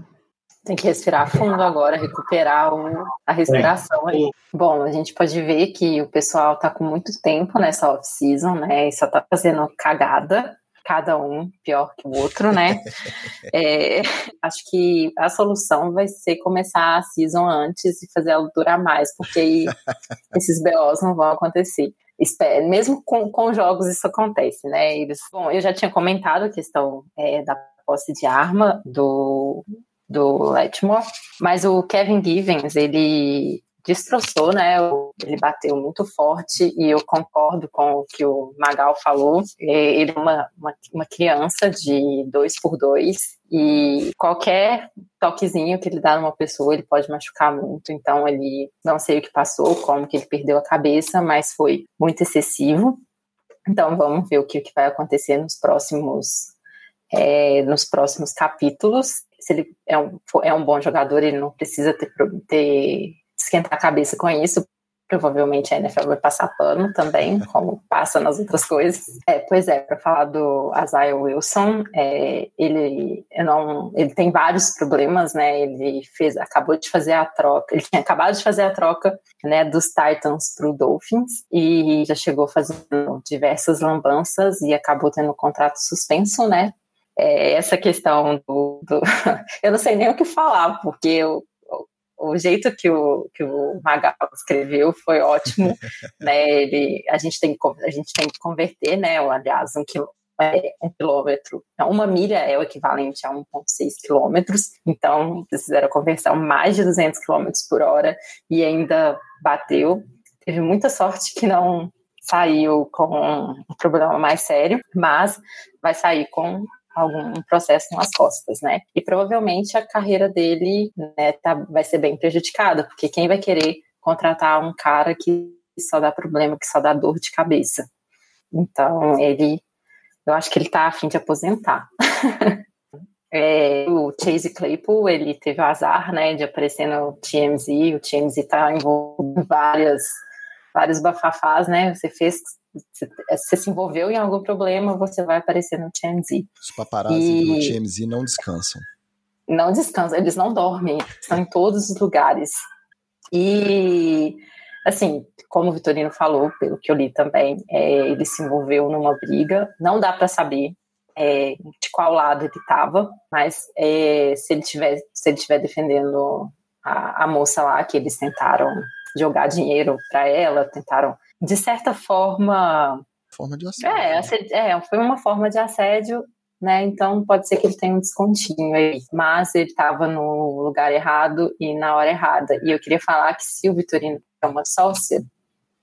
Tem que respirar fundo agora, recuperar o, a respiração aí. Bom, a gente pode ver que o pessoal tá com muito tempo nessa off-season, né? E só tá fazendo cagada, cada um pior que o outro, né? [laughs] é, acho que a solução vai ser começar a season antes e fazer ela durar mais, porque aí [laughs] esses BOs não vão acontecer. Mesmo com, com jogos isso acontece, né? Eles, bom, eu já tinha comentado a questão é, da posse de arma do do Letmore, mas o Kevin Givens, ele destroçou, né? Ele bateu muito forte e eu concordo com o que o Magal falou. Ele é uma, uma, uma criança de dois por dois e qualquer toquezinho que ele dá numa pessoa, ele pode machucar muito. Então ele não sei o que passou, como que ele perdeu a cabeça, mas foi muito excessivo. Então vamos ver o que, que vai acontecer nos próximos é, nos próximos capítulos se ele é um, é um bom jogador, ele não precisa ter, ter esquentar a cabeça com isso. Provavelmente a NFL vai passar pano também, como passa nas outras coisas. É, pois é, para falar do Isaiah Wilson, é, ele, não, ele tem vários problemas, né? Ele fez, acabou de fazer a troca, ele tinha acabado de fazer a troca né, dos Titans para o Dolphins e já chegou fazendo diversas lambanças e acabou tendo um contrato suspenso, né? é, essa questão do, do, [laughs] Eu não sei nem o que falar, porque o, o jeito que o, que o Magal escreveu foi ótimo. [laughs] né? Ele, a, gente tem, a gente tem que converter, né? aliás, um quilômetro um quilômetro, uma milha é o equivalente a 1,6 quilômetros, então eles fizeram a conversão mais de 200 quilômetros por hora e ainda bateu. Teve muita sorte que não saiu com um problema mais sério, mas vai sair com algum processo nas costas, né? E provavelmente a carreira dele né, tá, vai ser bem prejudicada, porque quem vai querer contratar um cara que só dá problema, que só dá dor de cabeça? Então, ele, eu acho que ele tá afim de aposentar. [laughs] é, o Chase Claypool, ele teve o azar, né, de aparecer no TMZ, o TMZ tá envolvido em várias, vários bafafás, né, você fez você se envolveu em algum problema, você vai aparecer no TMZ. Os paparazzi e... do TMZ não descansam. Não descansam, eles não dormem, estão em todos os lugares. E, assim, como o Vitorino falou, pelo que eu li também, é, ele se envolveu numa briga, não dá para saber é, de qual lado ele estava, mas é, se ele tiver se ele estiver defendendo a, a moça lá, que eles tentaram jogar dinheiro para ela, tentaram de certa forma. Forma de assédio. É, é, foi uma forma de assédio, né? Então pode ser que ele tenha um descontinho aí. Mas ele estava no lugar errado e na hora errada. E eu queria falar que se o Vitorino é uma sócia,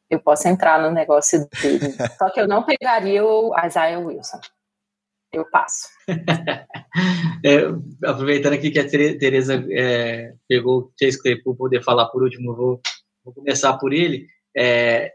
eu posso entrar no negócio dele. [laughs] Só que eu não pegaria o Isaiah Wilson. Eu passo. [laughs] é, aproveitando aqui que a Tereza é, pegou o Chase Claypool para poder falar por último, vou, vou começar por ele. É,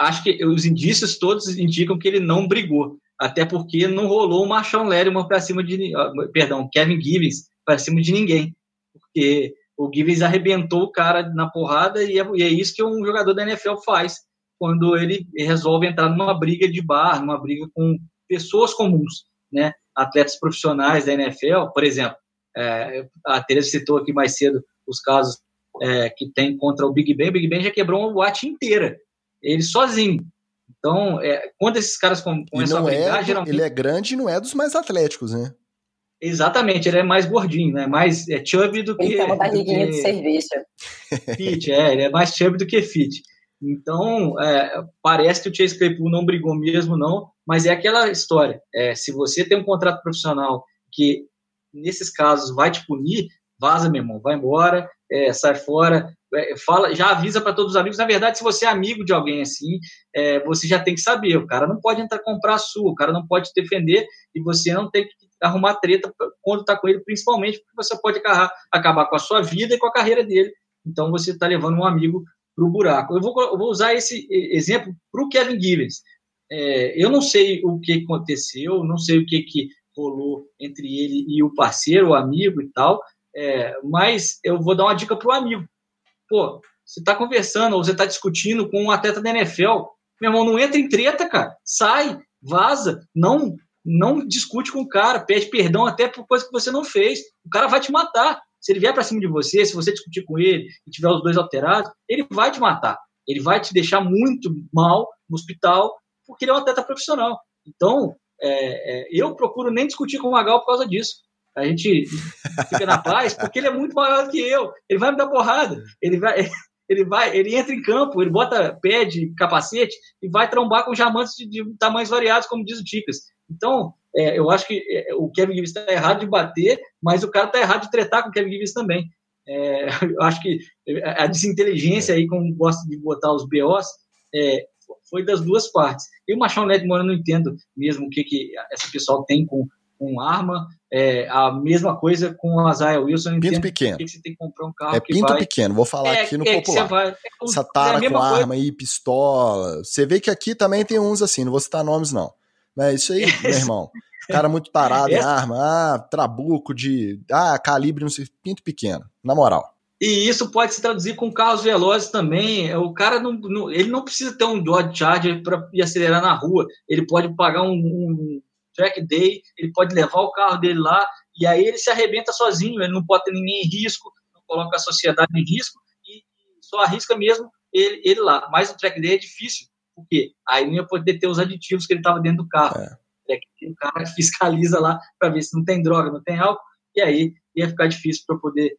acho que os indícios todos indicam que ele não brigou, até porque não rolou o Marshall Lerman para cima de, perdão, Kevin Gibbs para cima de ninguém, porque o Gibbs arrebentou o cara na porrada e é, e é, isso que um jogador da NFL faz quando ele resolve entrar numa briga de bar, numa briga com pessoas comuns, né? Atletas profissionais da NFL, por exemplo, é, a Teresa citou aqui mais cedo os casos é, que tem contra o Big Ben, o Big Ben já quebrou uma boate inteira ele sozinho. Então, é, quando esses caras começam a brigar, é, geralmente... Ele é grande e não é dos mais atléticos, né? Exatamente, ele é mais gordinho, né? Mais é chubby do que... Ele tem uma barriguinha que... de cerveja. [laughs] Fit, é, ele é mais chubby do que fit. Então, é, parece que o Chase Claypool não brigou mesmo, não, mas é aquela história. É, se você tem um contrato profissional que, nesses casos, vai te punir, vaza, meu irmão, vai embora, é, sai fora, fala, já avisa para todos os amigos. Na verdade, se você é amigo de alguém assim, é, você já tem que saber. O cara não pode entrar comprar a sua, o cara não pode te defender e você não tem que arrumar treta quando está com ele, principalmente porque você pode acabar, acabar com a sua vida e com a carreira dele. Então você está levando um amigo para o buraco. Eu vou, eu vou, usar esse exemplo para o Kevin Givens. É, eu não sei o que aconteceu, não sei o que, que rolou entre ele e o parceiro, o amigo e tal, é, mas eu vou dar uma dica para o amigo. Pô, você está conversando ou você está discutindo com um atleta da NFL, meu irmão, não entra em treta, cara. Sai, vaza, não não discute com o cara, pede perdão até por coisa que você não fez. O cara vai te matar. Se ele vier para cima de você, se você discutir com ele e tiver os dois alterados, ele vai te matar. Ele vai te deixar muito mal no hospital, porque ele é um atleta profissional. Então, é, é, eu procuro nem discutir com o Magal por causa disso. A gente fica na paz, porque ele é muito maior do que eu. Ele vai me dar porrada. Ele vai, [laughs] ele vai, ele entra em campo, ele bota pé de capacete e vai trombar com jamantes de, de tamanhos variados, como diz o Ticas. Então, é, eu acho que é, o Kevin Gibbs está errado de bater, mas o cara está errado de tretar com o Kevin Gibbs também. É, [laughs] eu acho que a desinteligência aí, como gosta de botar os BOs, é, foi das duas partes. E o Machão Ledmore eu não entendo mesmo o que, que esse pessoal tem com, com arma. É, a mesma coisa com a Zaya Wilson. Pinto pequeno. Que você tem que comprar um carro é pinto vai... pequeno, vou falar é, aqui no é popular. Vai... Essa tara com coisa. arma e pistola. Você vê que aqui também tem uns assim, não vou citar nomes não. Mas isso aí, [laughs] meu irmão. Cara muito parado em arma, ah, trabuco de. Ah, calibre, não sei, pinto pequeno, na moral. E isso pode se traduzir com carros velozes também. O cara não, não ele não precisa ter um Dodge Charger para ir acelerar na rua. Ele pode pagar um, um, track day, ele pode levar o carro dele lá e aí ele se arrebenta sozinho. Ele não pode ter ninguém em risco, não coloca a sociedade em risco e só arrisca mesmo ele, ele lá. Mas o track day é difícil, porque aí não ia poder ter os aditivos que ele estava dentro do carro. É. O cara [laughs] fiscaliza lá para ver se não tem droga, não tem álcool, e aí ia ficar difícil para poder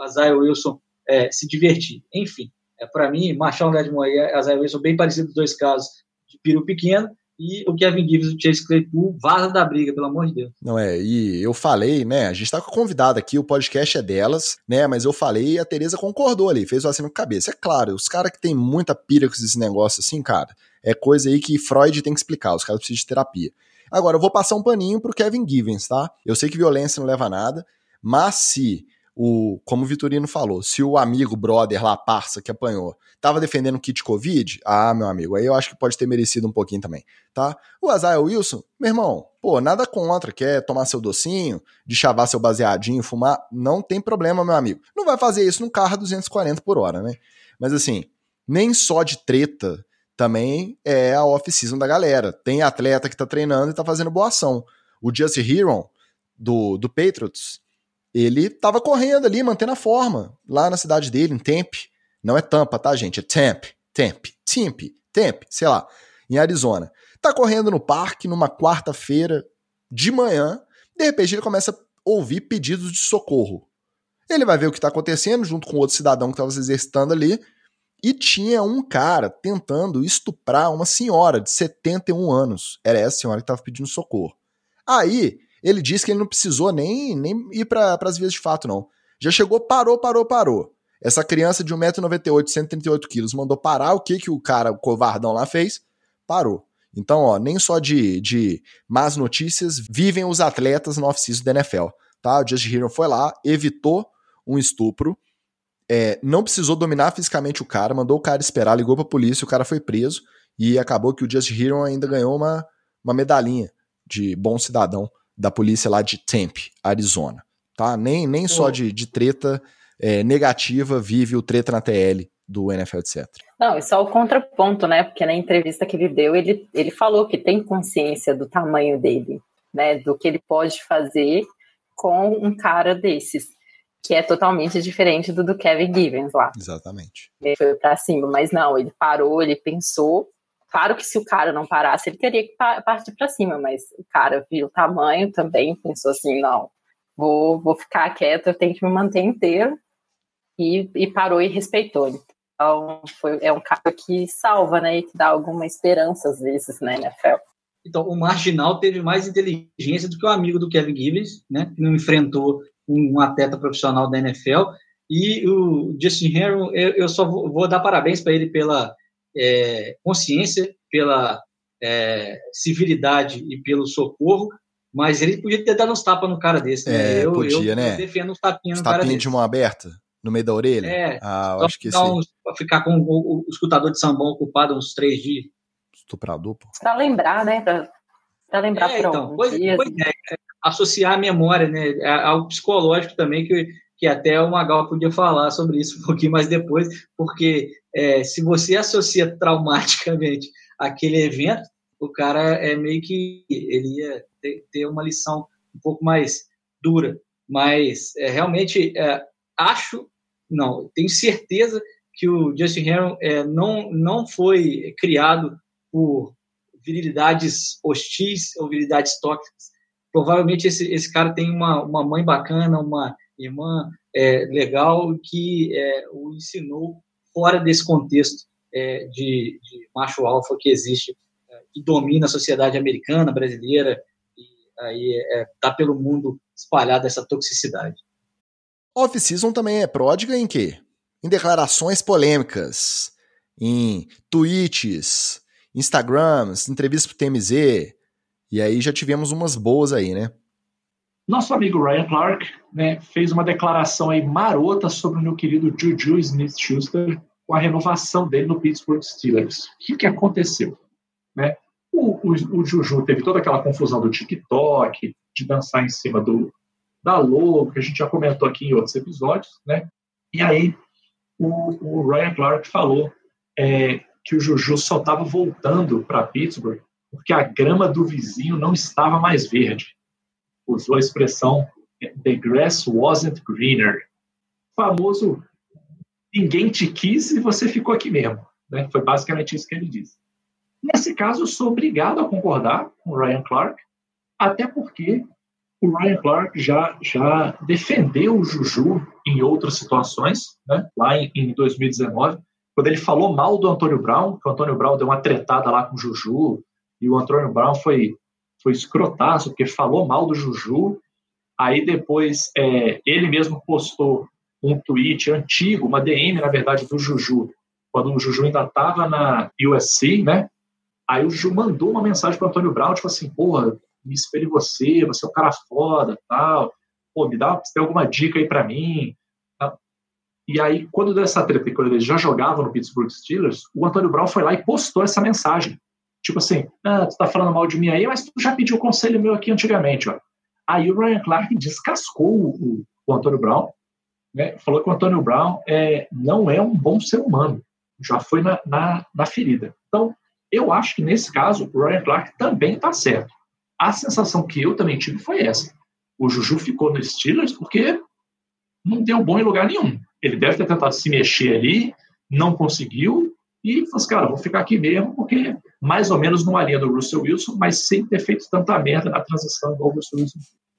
a Zaya Wilson é, se divertir. Enfim, é, para mim, Marshall Ledmore e a Zaya Wilson bem parecidos os dois casos de peru pequeno, e o Kevin Gibbs e o Chase Claypool vaza da briga, pelo amor de Deus. Não é, e eu falei, né, a gente tá com a convidada aqui, o podcast é delas, né, mas eu falei e a Tereza concordou ali, fez o assim no cabeça. É claro, os caras que tem muita pira com esse negócio assim, cara, é coisa aí que Freud tem que explicar, os caras precisam de terapia. Agora, eu vou passar um paninho pro Kevin Givens, tá? Eu sei que violência não leva a nada, mas se o, como o Vitorino falou, se o amigo, brother lá, parça, que apanhou, tava defendendo kit Covid, ah, meu amigo, aí eu acho que pode ter merecido um pouquinho também, tá? O Azael Wilson, meu irmão, pô, nada contra, quer tomar seu docinho, de chavar seu baseadinho, fumar, não tem problema, meu amigo. Não vai fazer isso num carro a 240 por hora, né? Mas assim, nem só de treta também é a off-season da galera. Tem atleta que tá treinando e tá fazendo boa ação. O Just Hero, do, do Patriots, ele tava correndo ali, mantendo a forma, lá na cidade dele, em Tempe. Não é Tampa, tá, gente? É Tempe, Tempe, Tempe, Tempe, sei lá, em Arizona. Tá correndo no parque numa quarta-feira de manhã, de repente ele começa a ouvir pedidos de socorro. Ele vai ver o que tá acontecendo junto com outro cidadão que estava se exercitando ali, e tinha um cara tentando estuprar uma senhora de 71 anos. Era essa senhora que estava pedindo socorro. Aí, ele disse que ele não precisou nem, nem ir para as vias de fato, não. Já chegou, parou, parou, parou. Essa criança de 1,98m, 138kg, mandou parar. O que, que o cara, o covardão lá fez? Parou. Então, ó, nem só de, de más notícias vivem os atletas no off-season da NFL. Tá? O Just Hero foi lá, evitou um estupro, é, não precisou dominar fisicamente o cara, mandou o cara esperar, ligou pra polícia, o cara foi preso e acabou que o Just Hero ainda ganhou uma, uma medalhinha de bom cidadão da polícia lá de Tempe, Arizona. Tá? Nem, nem só de, de treta é, negativa vive o treta na TL do NFL, etc. Não, e só o contraponto, né? Porque na entrevista que ele deu, ele, ele falou que tem consciência do tamanho dele, né? Do que ele pode fazer com um cara desses, que é totalmente diferente do do Kevin Givens lá. Exatamente. Ele foi pra cima, mas não, ele parou, ele pensou Claro que se o cara não parasse, ele teria que partir para cima, mas o cara viu o tamanho também, pensou assim, não, vou, vou ficar quieto, eu tenho que me manter inteiro, e, e parou e respeitou. Então, foi, é um cara que salva, né, e que dá alguma esperança às vezes, né, NFL. Então, o Marginal teve mais inteligência do que o amigo do Kevin Gibbons, né, que não enfrentou um atleta profissional da NFL, e o Justin Harrow, eu, eu só vou, vou dar parabéns para ele pela é, consciência, pela é, civilidade e pelo socorro, Mas ele podia ter dado uns tapas no cara desse. Né? É, eu, podia, eu, né? Eu defendo uns tapinhas no cara desse. de mão aberta? No meio da orelha? É. Ah, eu acho que. Uns, ficar com o, o, escutador de sambão ocupado uns três dias. Estuprador, pô. Pra lembrar, né? Pra, pra lembrar é, então, pois, pois é, é, associar a memória, né? Ao psicológico também, que, que até o Magal podia falar sobre isso um pouquinho mais depois, porque é, se você associa traumaticamente [laughs] aquele evento, o cara é meio que ele ia ter, uma lição um pouco mais dura. Mas é, realmente é, acho, não, tenho certeza que o Justin Heron é, não, não foi criado por virilidades hostis ou virilidades tóxicas. Provavelmente esse, esse cara tem uma, uma mãe bacana, uma irmã é, legal que é, o ensinou fora desse contexto é, de, de, macho alfa que existe que domina a sociedade americana, brasileira, e aí é, tá pelo mundo espalhada essa toxicidade. Off-season também é pródiga em quê? Em declarações polêmicas, em tweets, Instagrams, entrevistas pro TMZ, e aí já tivemos umas boas aí, né? Nosso amigo Ryan Clark né, fez uma declaração aí marota sobre o meu querido Juju Smith-Schuster com a renovação dele no Pittsburgh Steelers. O que, que aconteceu? Né? O, o, o, Juju teve toda aquela confusão do TikTok, de dançar em cima do, da logo, que a gente já comentou aqui em outros episódios, né? E aí o, o Ryan Clark falou é, que o Juju só estava voltando para Pittsburgh porque a grama do vizinho não estava mais verde. Usou a expressão The grass wasn't greener. Famoso ninguém te quis e você ficou aqui mesmo. Né? Foi basicamente isso que ele disse. Nesse caso, eu sou obrigado a concordar com o Ryan Clark, até porque o Ryan Clark já, já defendeu o Juju em outras situações, né? lá em, em 2019, quando ele falou mal do Antônio Brown, que o Antônio Brown deu uma tretada lá com o Juju, e o Antônio Brown foi, foi escrotaço, porque falou mal do Juju. Aí depois é, ele mesmo postou um tweet antigo, uma DM, na verdade, do Juju, quando o Juju ainda estava na USC, né? Aí o Ju mandou uma mensagem para Antônio Brown, tipo assim, porra, me espelho em você, você é um cara foda, tal. Pô, me dá, tem alguma dica aí para mim? E aí, quando deu essa treta, quando já jogava no Pittsburgh Steelers, o Antônio Brown foi lá e postou essa mensagem. Tipo assim, ah, tu tá falando mal de mim aí, mas tu já pediu conselho meu aqui antigamente, ó. Aí o Ryan Clark descascou o, o Antônio Brown, né? falou que o Antônio Brown é, não é um bom ser humano, já foi na, na, na ferida. Então, eu acho que nesse caso o Ryan Clark também está certo. A sensação que eu também tive foi essa. O Juju ficou no Steelers porque não deu bom em lugar nenhum. Ele deve ter tentado se mexer ali, não conseguiu, e falou assim, cara, vou ficar aqui mesmo, porque mais ou menos numa linha do Russell Wilson, mas sem ter feito tanta merda na transição igual o Russell Wilson.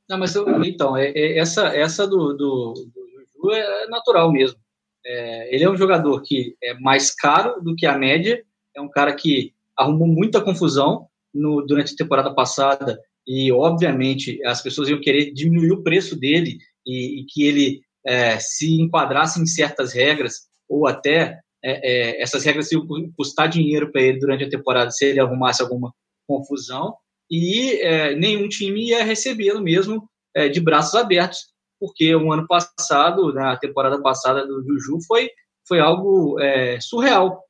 Não, mas eu, então, é, é, essa, essa do, do, do Juju é natural mesmo. É, ele é um jogador que é mais caro do que a média, é um cara que arrumou muita confusão no, durante a temporada passada e, obviamente, as pessoas iam querer diminuir o preço dele e, e que ele é, se enquadrasse em certas regras ou até é, é essas regras iam custar dinheiro para ele durante a temporada se ele arrumasse alguma confusão. E é, nenhum time ia recebê-lo mesmo é, de braços abertos porque o ano passado, na temporada passada do Juju, foi, foi algo surreal.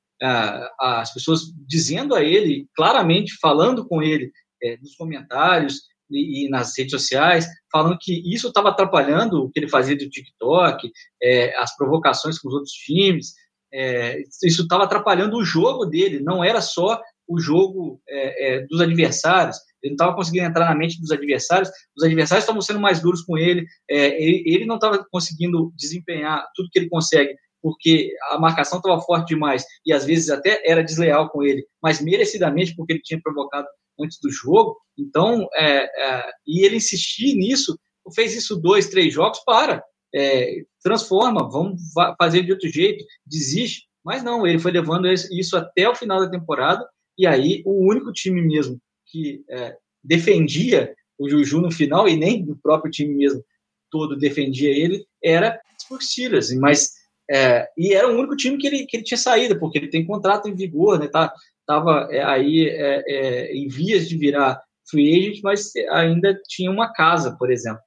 As pessoas dizendo a ele, claramente falando com ele é, nos comentários e, e, nas redes sociais, falando que isso estava atrapalhando o que ele fazia do TikTok, é, as provocações com os outros times, é, isso estava atrapalhando o jogo dele, não era só o jogo é, é, dos adversários, ele não estava conseguindo entrar na mente dos adversários, os adversários estavam sendo mais duros com ele, é, ele, ele não estava conseguindo desempenhar tudo que ele consegue porque a marcação estava forte demais e às vezes até era desleal com ele, mas merecidamente porque ele tinha provocado antes do jogo. Então, é, é, e ele insistir nisso, fez isso dois, três jogos, para, é, transforma, vamos fazer de outro jeito, desiste. Mas não, ele foi levando isso até o final da temporada e aí o único time mesmo que é, defendia o Juju no final e nem o próprio time mesmo todo defendia ele era os Steelers, mas é, e era o único time que ele, que ele tinha saído, porque ele tem contrato em vigor, né? Tá, tava é, aí é, é, em vias de virar free agent, mas ainda tinha uma casa, por exemplo.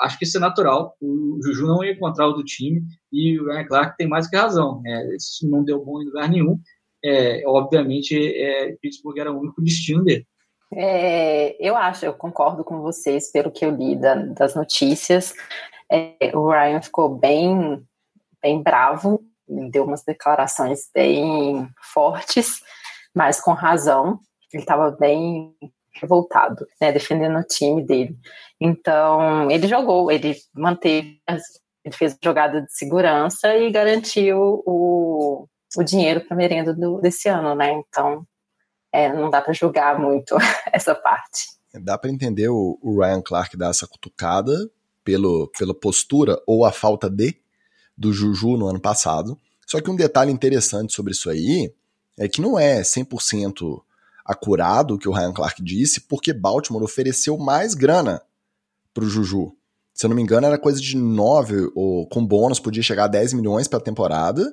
É, acho que isso é natural. O Juju não ia encontrar o do time e o Ryan Clark tem mais que razão. Né? Isso não deu bom em lugar nenhum. É, obviamente, é, Pittsburgh era o único destino dele. É, eu acho, eu concordo com vocês pelo que eu li da, das notícias. É, o Ryan ficou bem, bem bravo, deu umas declarações bem fortes, mas com razão. Ele estava bem revoltado, né, defendendo o time dele. Então, ele jogou, ele manteve, ele fez jogada de segurança e garantiu o, o dinheiro para merenda do, desse ano, né? Então, é, não dá para julgar muito [laughs] essa parte. Dá para entender o, o, Ryan Clark dar essa cutucada pelo, pela postura ou a falta de do Juju no ano passado. Só que um detalhe interessante sobre isso aí é que não é 100% acurado o que o Ryan Clark disse, porque Baltimore ofereceu mais grana pro Juju. Se eu não me engano, era coisa de 9, ou com bônus podia chegar a 10 milhões a temporada,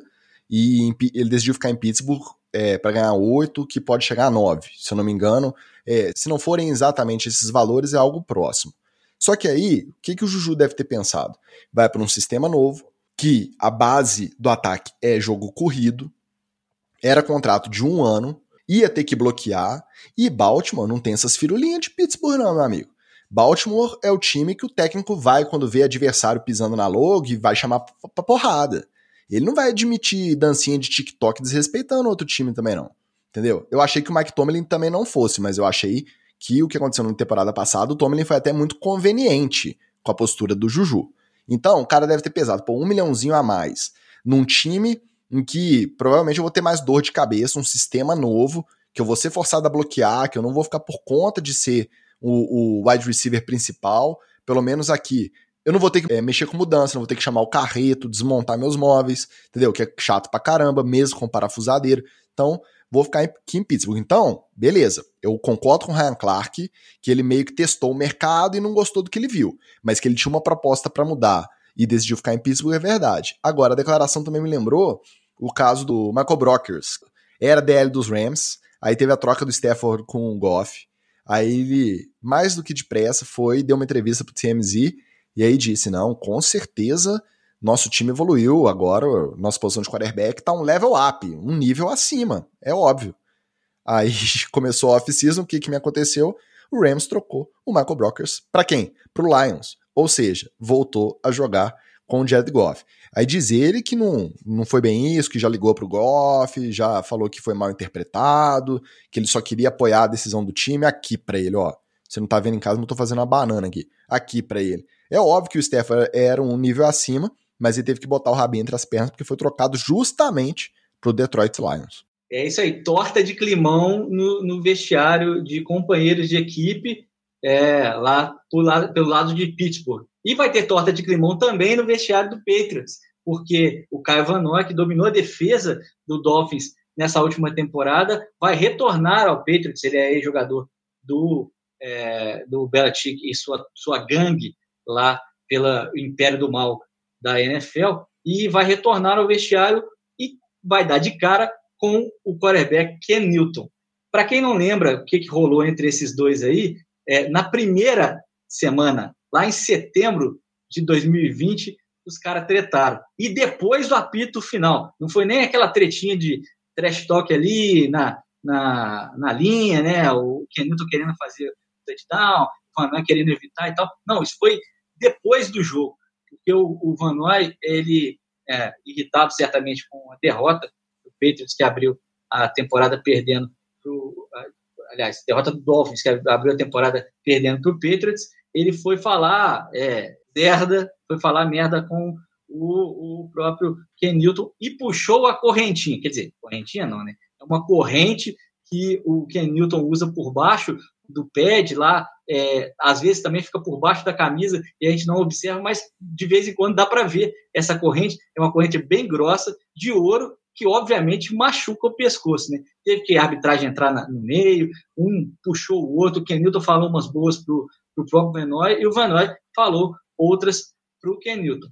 e ele decidiu ficar em Pittsburgh é, para ganhar 8, que pode chegar a 9, se eu não me engano. É, se não forem exatamente esses valores, é algo próximo. Só que aí, o que, que o Juju deve ter pensado? Vai para um sistema novo, que a base do ataque é jogo corrido, era contrato de um ano, ia ter que bloquear, e Baltimore não tem essas firulinhas de Pittsburgh, não, meu amigo. Baltimore é o time que o técnico vai quando vê adversário pisando na logo e vai chamar pra porrada. Ele não vai admitir dancinha de TikTok desrespeitando outro time também, não. Entendeu? Eu achei que o Mike Tomlin também não fosse, mas eu achei que o que aconteceu na temporada passada, o Tomlin foi até muito conveniente com a postura do Juju. Então, o cara deve ter pesado, por um milhãozinho a mais num time em que provavelmente eu vou ter mais dor de cabeça, um sistema novo, que eu vou ser forçado a bloquear, que eu não vou ficar por conta de ser o, o wide receiver principal, pelo menos aqui. Eu não vou ter que é, mexer com mudança, não vou ter que chamar o carreto, desmontar meus móveis, entendeu? Que é chato pra caramba, mesmo com parafusadeiro. Então, vou ficar aqui em Pittsburgh. Então, beleza. Eu concordo com o Ryan Clark que ele meio que testou o mercado e não gostou do que ele viu, mas que ele tinha uma proposta para mudar e decidiu ficar em Pittsburgh é verdade. Agora, a declaração também me lembrou o caso do Michael Brockers. Era DL dos Rams, aí teve a troca do Stafford com o Goff. Aí ele, mais do que depressa, foi, deu uma entrevista pro TMZ e aí disse: não, com certeza nosso time evoluiu, agora nossa posição de quarterback tá um level up, um nível acima, é óbvio. Aí [laughs] começou a off-season, o que, que me aconteceu? O Rams trocou o Michael Brockers para quem? Pro Lions. Ou seja, voltou a jogar com o Jared Goff. Aí diz ele que não, não foi bem isso, que já ligou pro Goff, já falou que foi mal interpretado, que ele só queria apoiar a decisão do time aqui para ele, ó. Você não tá vendo em casa, mas eu tô fazendo uma banana aqui. Aqui para ele. É óbvio que o Steph era um nível acima, mas ele teve que botar o rabinho entre as pernas porque foi trocado justamente pro Detroit Lions. É isso aí, torta de climão no, no vestiário de companheiros de equipe é, lá, pelo lado de Pittsburgh. E vai ter torta de climão também no vestiário do Patriots, porque o Caio Van Noy, que dominou a defesa do Dolphins nessa última temporada, vai retornar ao Patriots. Ele é jogador do, é, do Belichick e sua, sua gangue lá pelo Império do Mal da NFL e vai retornar ao vestiário e vai dar de cara com o quarterback Ken Newton. Para quem não lembra o que, que rolou entre esses dois aí, é, na primeira semana Lá em setembro de 2020, os caras tretaram. E depois do apito final, não foi nem aquela tretinha de trash talk ali na, na, na linha, né? O Kenilton querendo fazer touchdown, o Van Noy querendo evitar e tal. Não, isso foi depois do jogo. Porque o, o Van Noy, ele, é, irritado certamente com a derrota do Patriots, que abriu a temporada perdendo pro, aliás, derrota do Dolphins, que abriu a temporada perdendo para o Patriots, ele foi falar é, merda, foi falar merda com o, o próprio Ken Newton e puxou a correntinha. Quer dizer, correntinha não, né? É uma corrente que o Ken Newton usa por baixo do pad lá, é, às vezes também fica por baixo da camisa e a gente não observa, mas de vez em quando dá para ver essa corrente. É uma corrente bem grossa, de ouro, que obviamente machuca o pescoço, né? Teve que a arbitragem entrar na, no meio, um puxou o outro, o Ken Newton falou umas boas pro, para o próprio Van Noy, e o Van Noy falou outras para o Ken Newton.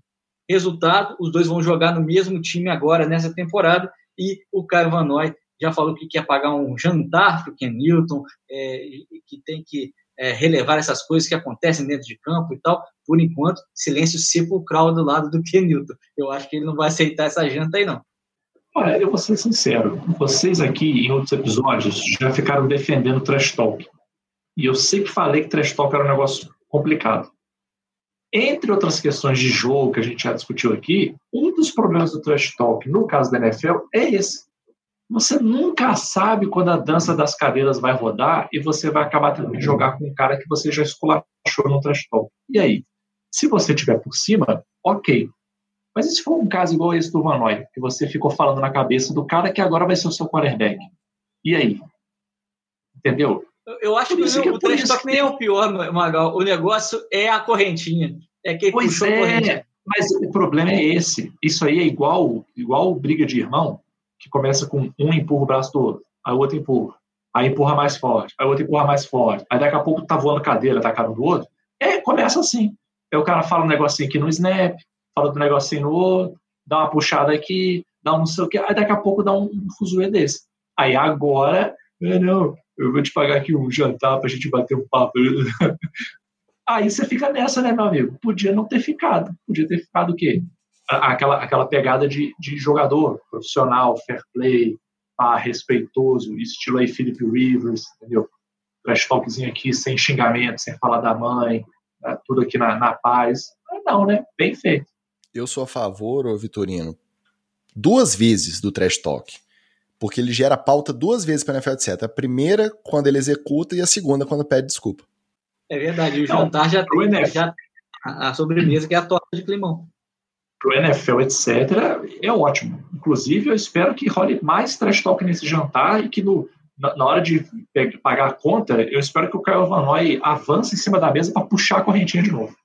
Resultado, os dois vão jogar no mesmo time agora nessa temporada, e o Caio Van Noy já falou que quer pagar um jantar para o Ken Newton, é, que tem que é, relevar essas coisas que acontecem dentro de campo e tal. Por enquanto, silêncio sepulcral do lado do Ken Newton. Eu acho que ele não vai aceitar essa janta aí, não. Olha, eu vou ser sincero. Vocês aqui, em outros episódios, já ficaram defendendo trash talk. E eu sempre falei que trash talk era um negócio complicado. Entre outras questões de jogo que a gente já discutiu aqui, um dos problemas do trash talk, no caso da NFL, é esse. Você nunca sabe quando a dança das cadeiras vai rodar e você vai acabar tendo que jogar com um cara que você já esculachou no trash talk. E aí? Se você tiver por cima, ok. Mas e se for um caso igual esse do Vanoy, que você ficou falando na cabeça do cara que agora vai ser o seu quarterback? E aí? Entendeu? Eu acho que, que, o trash talk nem é o pior, Magal. O negócio é a correntinha. É quem pois é, a correntinha. Mas o problema é esse. Isso aí é igual, igual briga de irmão, que começa com um empurra o braço do outro, aí o outro empurra, aí empurra mais forte, aí o outro empurra mais forte, aí daqui a pouco tá voando cadeira, tá cara do outro. É, começa assim. Aí o cara fala um negocinho aqui no snap, fala do negocinho no outro, dá uma puxada aqui, dá um não sei o que, aí daqui a pouco dá um, fuzuê desse. Aí agora, é, não, eu vou te pagar aqui um jantar pra gente bater um papo. [laughs] Aí você fica nessa, né, meu amigo? Podia não ter ficado. Podia ter ficado o quê? Aquela, aquela pegada de, de jogador profissional, fair play, ah, respeitoso, estilo aí Philip Rivers, entendeu? Trash talkzinho aqui, sem xingamento, sem falar da mãe, né? tudo aqui na, na paz. Não, né? Bem feito. Eu sou a favor, ô Vitorino, duas vezes do trash talk porque ele gera pauta duas vezes para a NFL, etc. A primeira, quando ele executa, e a segunda, quando pede desculpa. É verdade, o jantar já tem NFL, já, a sobremesa que é a torta de climão. Pro NFL, etc., é ótimo. Inclusive, eu espero que role mais trash talk nesse jantar e que no, na, na hora de pagar a conta, eu espero que o Kyle Van Noy avance em cima da mesa para puxar a correntinha de novo.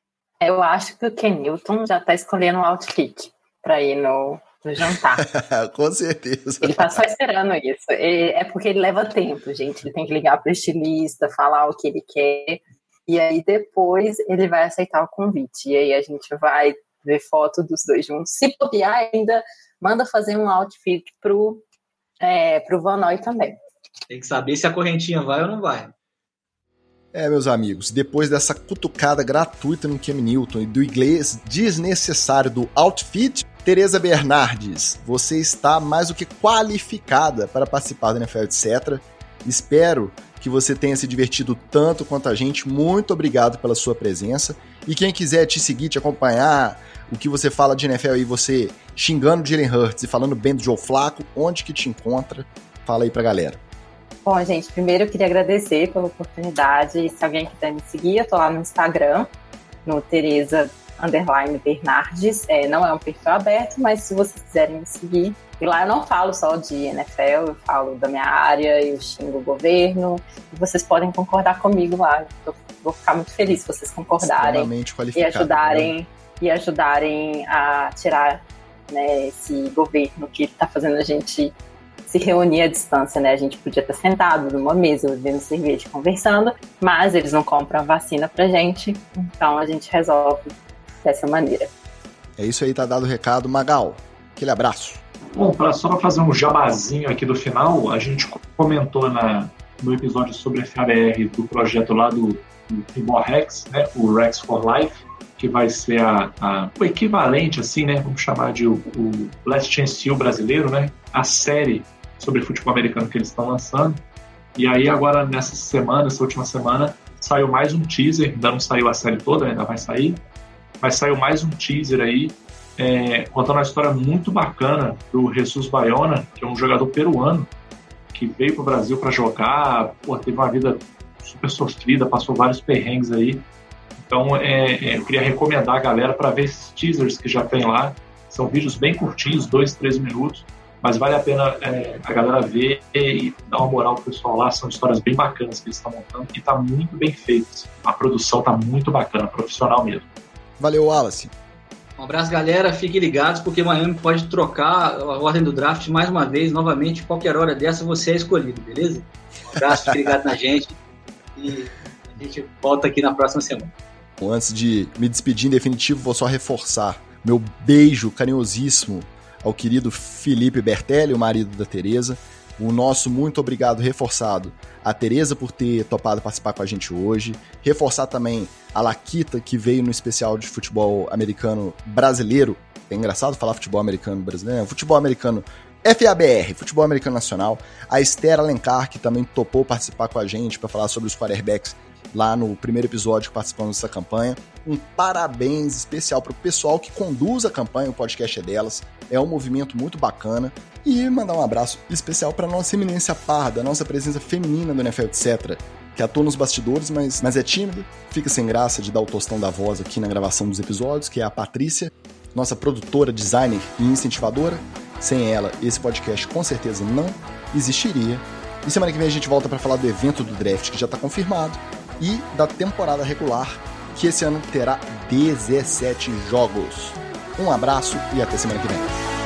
Eu acho que o Ken Newton já está escolhendo um outfit para ir no, no jantar. [laughs] Com certeza. Ele tá só esperando isso. É porque ele leva tempo, gente. Ele tem que ligar para o estilista, falar o que ele quer. E aí depois ele vai aceitar o convite. E aí a gente vai ver foto dos dois juntos. Se puder ainda manda fazer um outfit pro, é, pro Vanoy também. Tem que saber se a correntinha vai ou não vai. É, meus amigos, depois dessa cutucada gratuita no Cam Newton e do inglês desnecessário do outfit, Tereza Bernardes, você está mais do que qualificada para participar do NFL etc. Espero que você tenha se divertido tanto quanto a gente. Muito obrigado pela sua presença. E quem quiser te seguir, te acompanhar, o que você fala de NFL aí, você xingando Jalen Hurts e falando bem do Joe Flaco, onde que te encontra? Fala aí pra galera. Bom, gente, primeiro eu queria agradecer pela oportunidade. Se alguém quiser me seguir, eu tô lá no Instagram, no Tereza underline Bernardes. É, não é um perfil aberto, mas se vocês quiserem me seguir, e lá eu não falo só de NFL, eu falo da minha área, eu xingo o governo. E vocês podem concordar comigo lá. Eu vou ficar muito feliz se vocês concordarem e ajudarem né? e ajudarem a tirar né, esse governo que está fazendo a gente se reunir à distância, né? A gente podia estar sentado numa mesa, bebendo cerveja, conversando, mas eles não compram a vacina pra gente, então a gente resolve dessa maneira. É isso aí, tá dado o recado. Magal, aquele abraço. Bom, pra, só para fazer um jabazinho aqui do final, a gente comentou na, no episódio sobre a FABR do projeto lá do, do Rex, né, o Rex for Life, que vai ser a, a, o equivalente, assim, né, vamos chamar de o, o Last Chance U brasileiro, né, a série sobre futebol americano que eles estão lançando. E aí agora nessa semana, essa última semana, saiu mais um teaser, ainda não saiu a série toda, ainda vai sair, mas saiu mais um teaser aí, é, contando uma história muito bacana do Jesus Baiona, que é um jogador peruano, que veio para o Brasil para jogar, pô, teve uma vida super sofrida, passou vários perrengues aí. Então, é, é, eu queria recomendar a galera para ver esses teasers que já tem lá. São vídeos bem curtinhos, dois, três minutos, mas vale a pena é, a galera ver e dar uma moral pro pessoal lá. São histórias bem bacanas que eles estão montando e tá muito bem feito. A produção tá muito bacana, profissional mesmo. Valeu, Wallace. Um abraço, galera. Fiquem ligados, porque Miami pode trocar a ordem do draft mais uma vez, novamente, qualquer hora dessa você é escolhido, beleza? Um abraço, fique ligado na gente e a gente volta aqui na próxima semana. Antes de me despedir em definitivo, vou só reforçar meu beijo carinhosíssimo ao querido Felipe Bertelli, o marido da Tereza. O nosso muito obrigado reforçado a Tereza por ter topado participar com a gente hoje. Reforçar também a Laquita, que veio no especial de futebol americano brasileiro. É engraçado falar futebol americano brasileiro, futebol americano FABR, Futebol Americano Nacional, a Esther Alencar, que também topou participar com a gente para falar sobre os quarterbacks lá no primeiro episódio que participamos dessa campanha. Um parabéns especial para o pessoal que conduz a campanha, o podcast é delas. É um movimento muito bacana. E mandar um abraço especial para nossa eminência parda, nossa presença feminina do NFL, etc., que atua nos bastidores, mas, mas é tímida, fica sem graça de dar o tostão da voz aqui na gravação dos episódios, que é a Patrícia, nossa produtora, designer e incentivadora. Sem ela, esse podcast com certeza não existiria. E semana que vem a gente volta para falar do evento do draft que já está confirmado e da temporada regular, que esse ano terá 17 jogos. Um abraço e até semana que vem.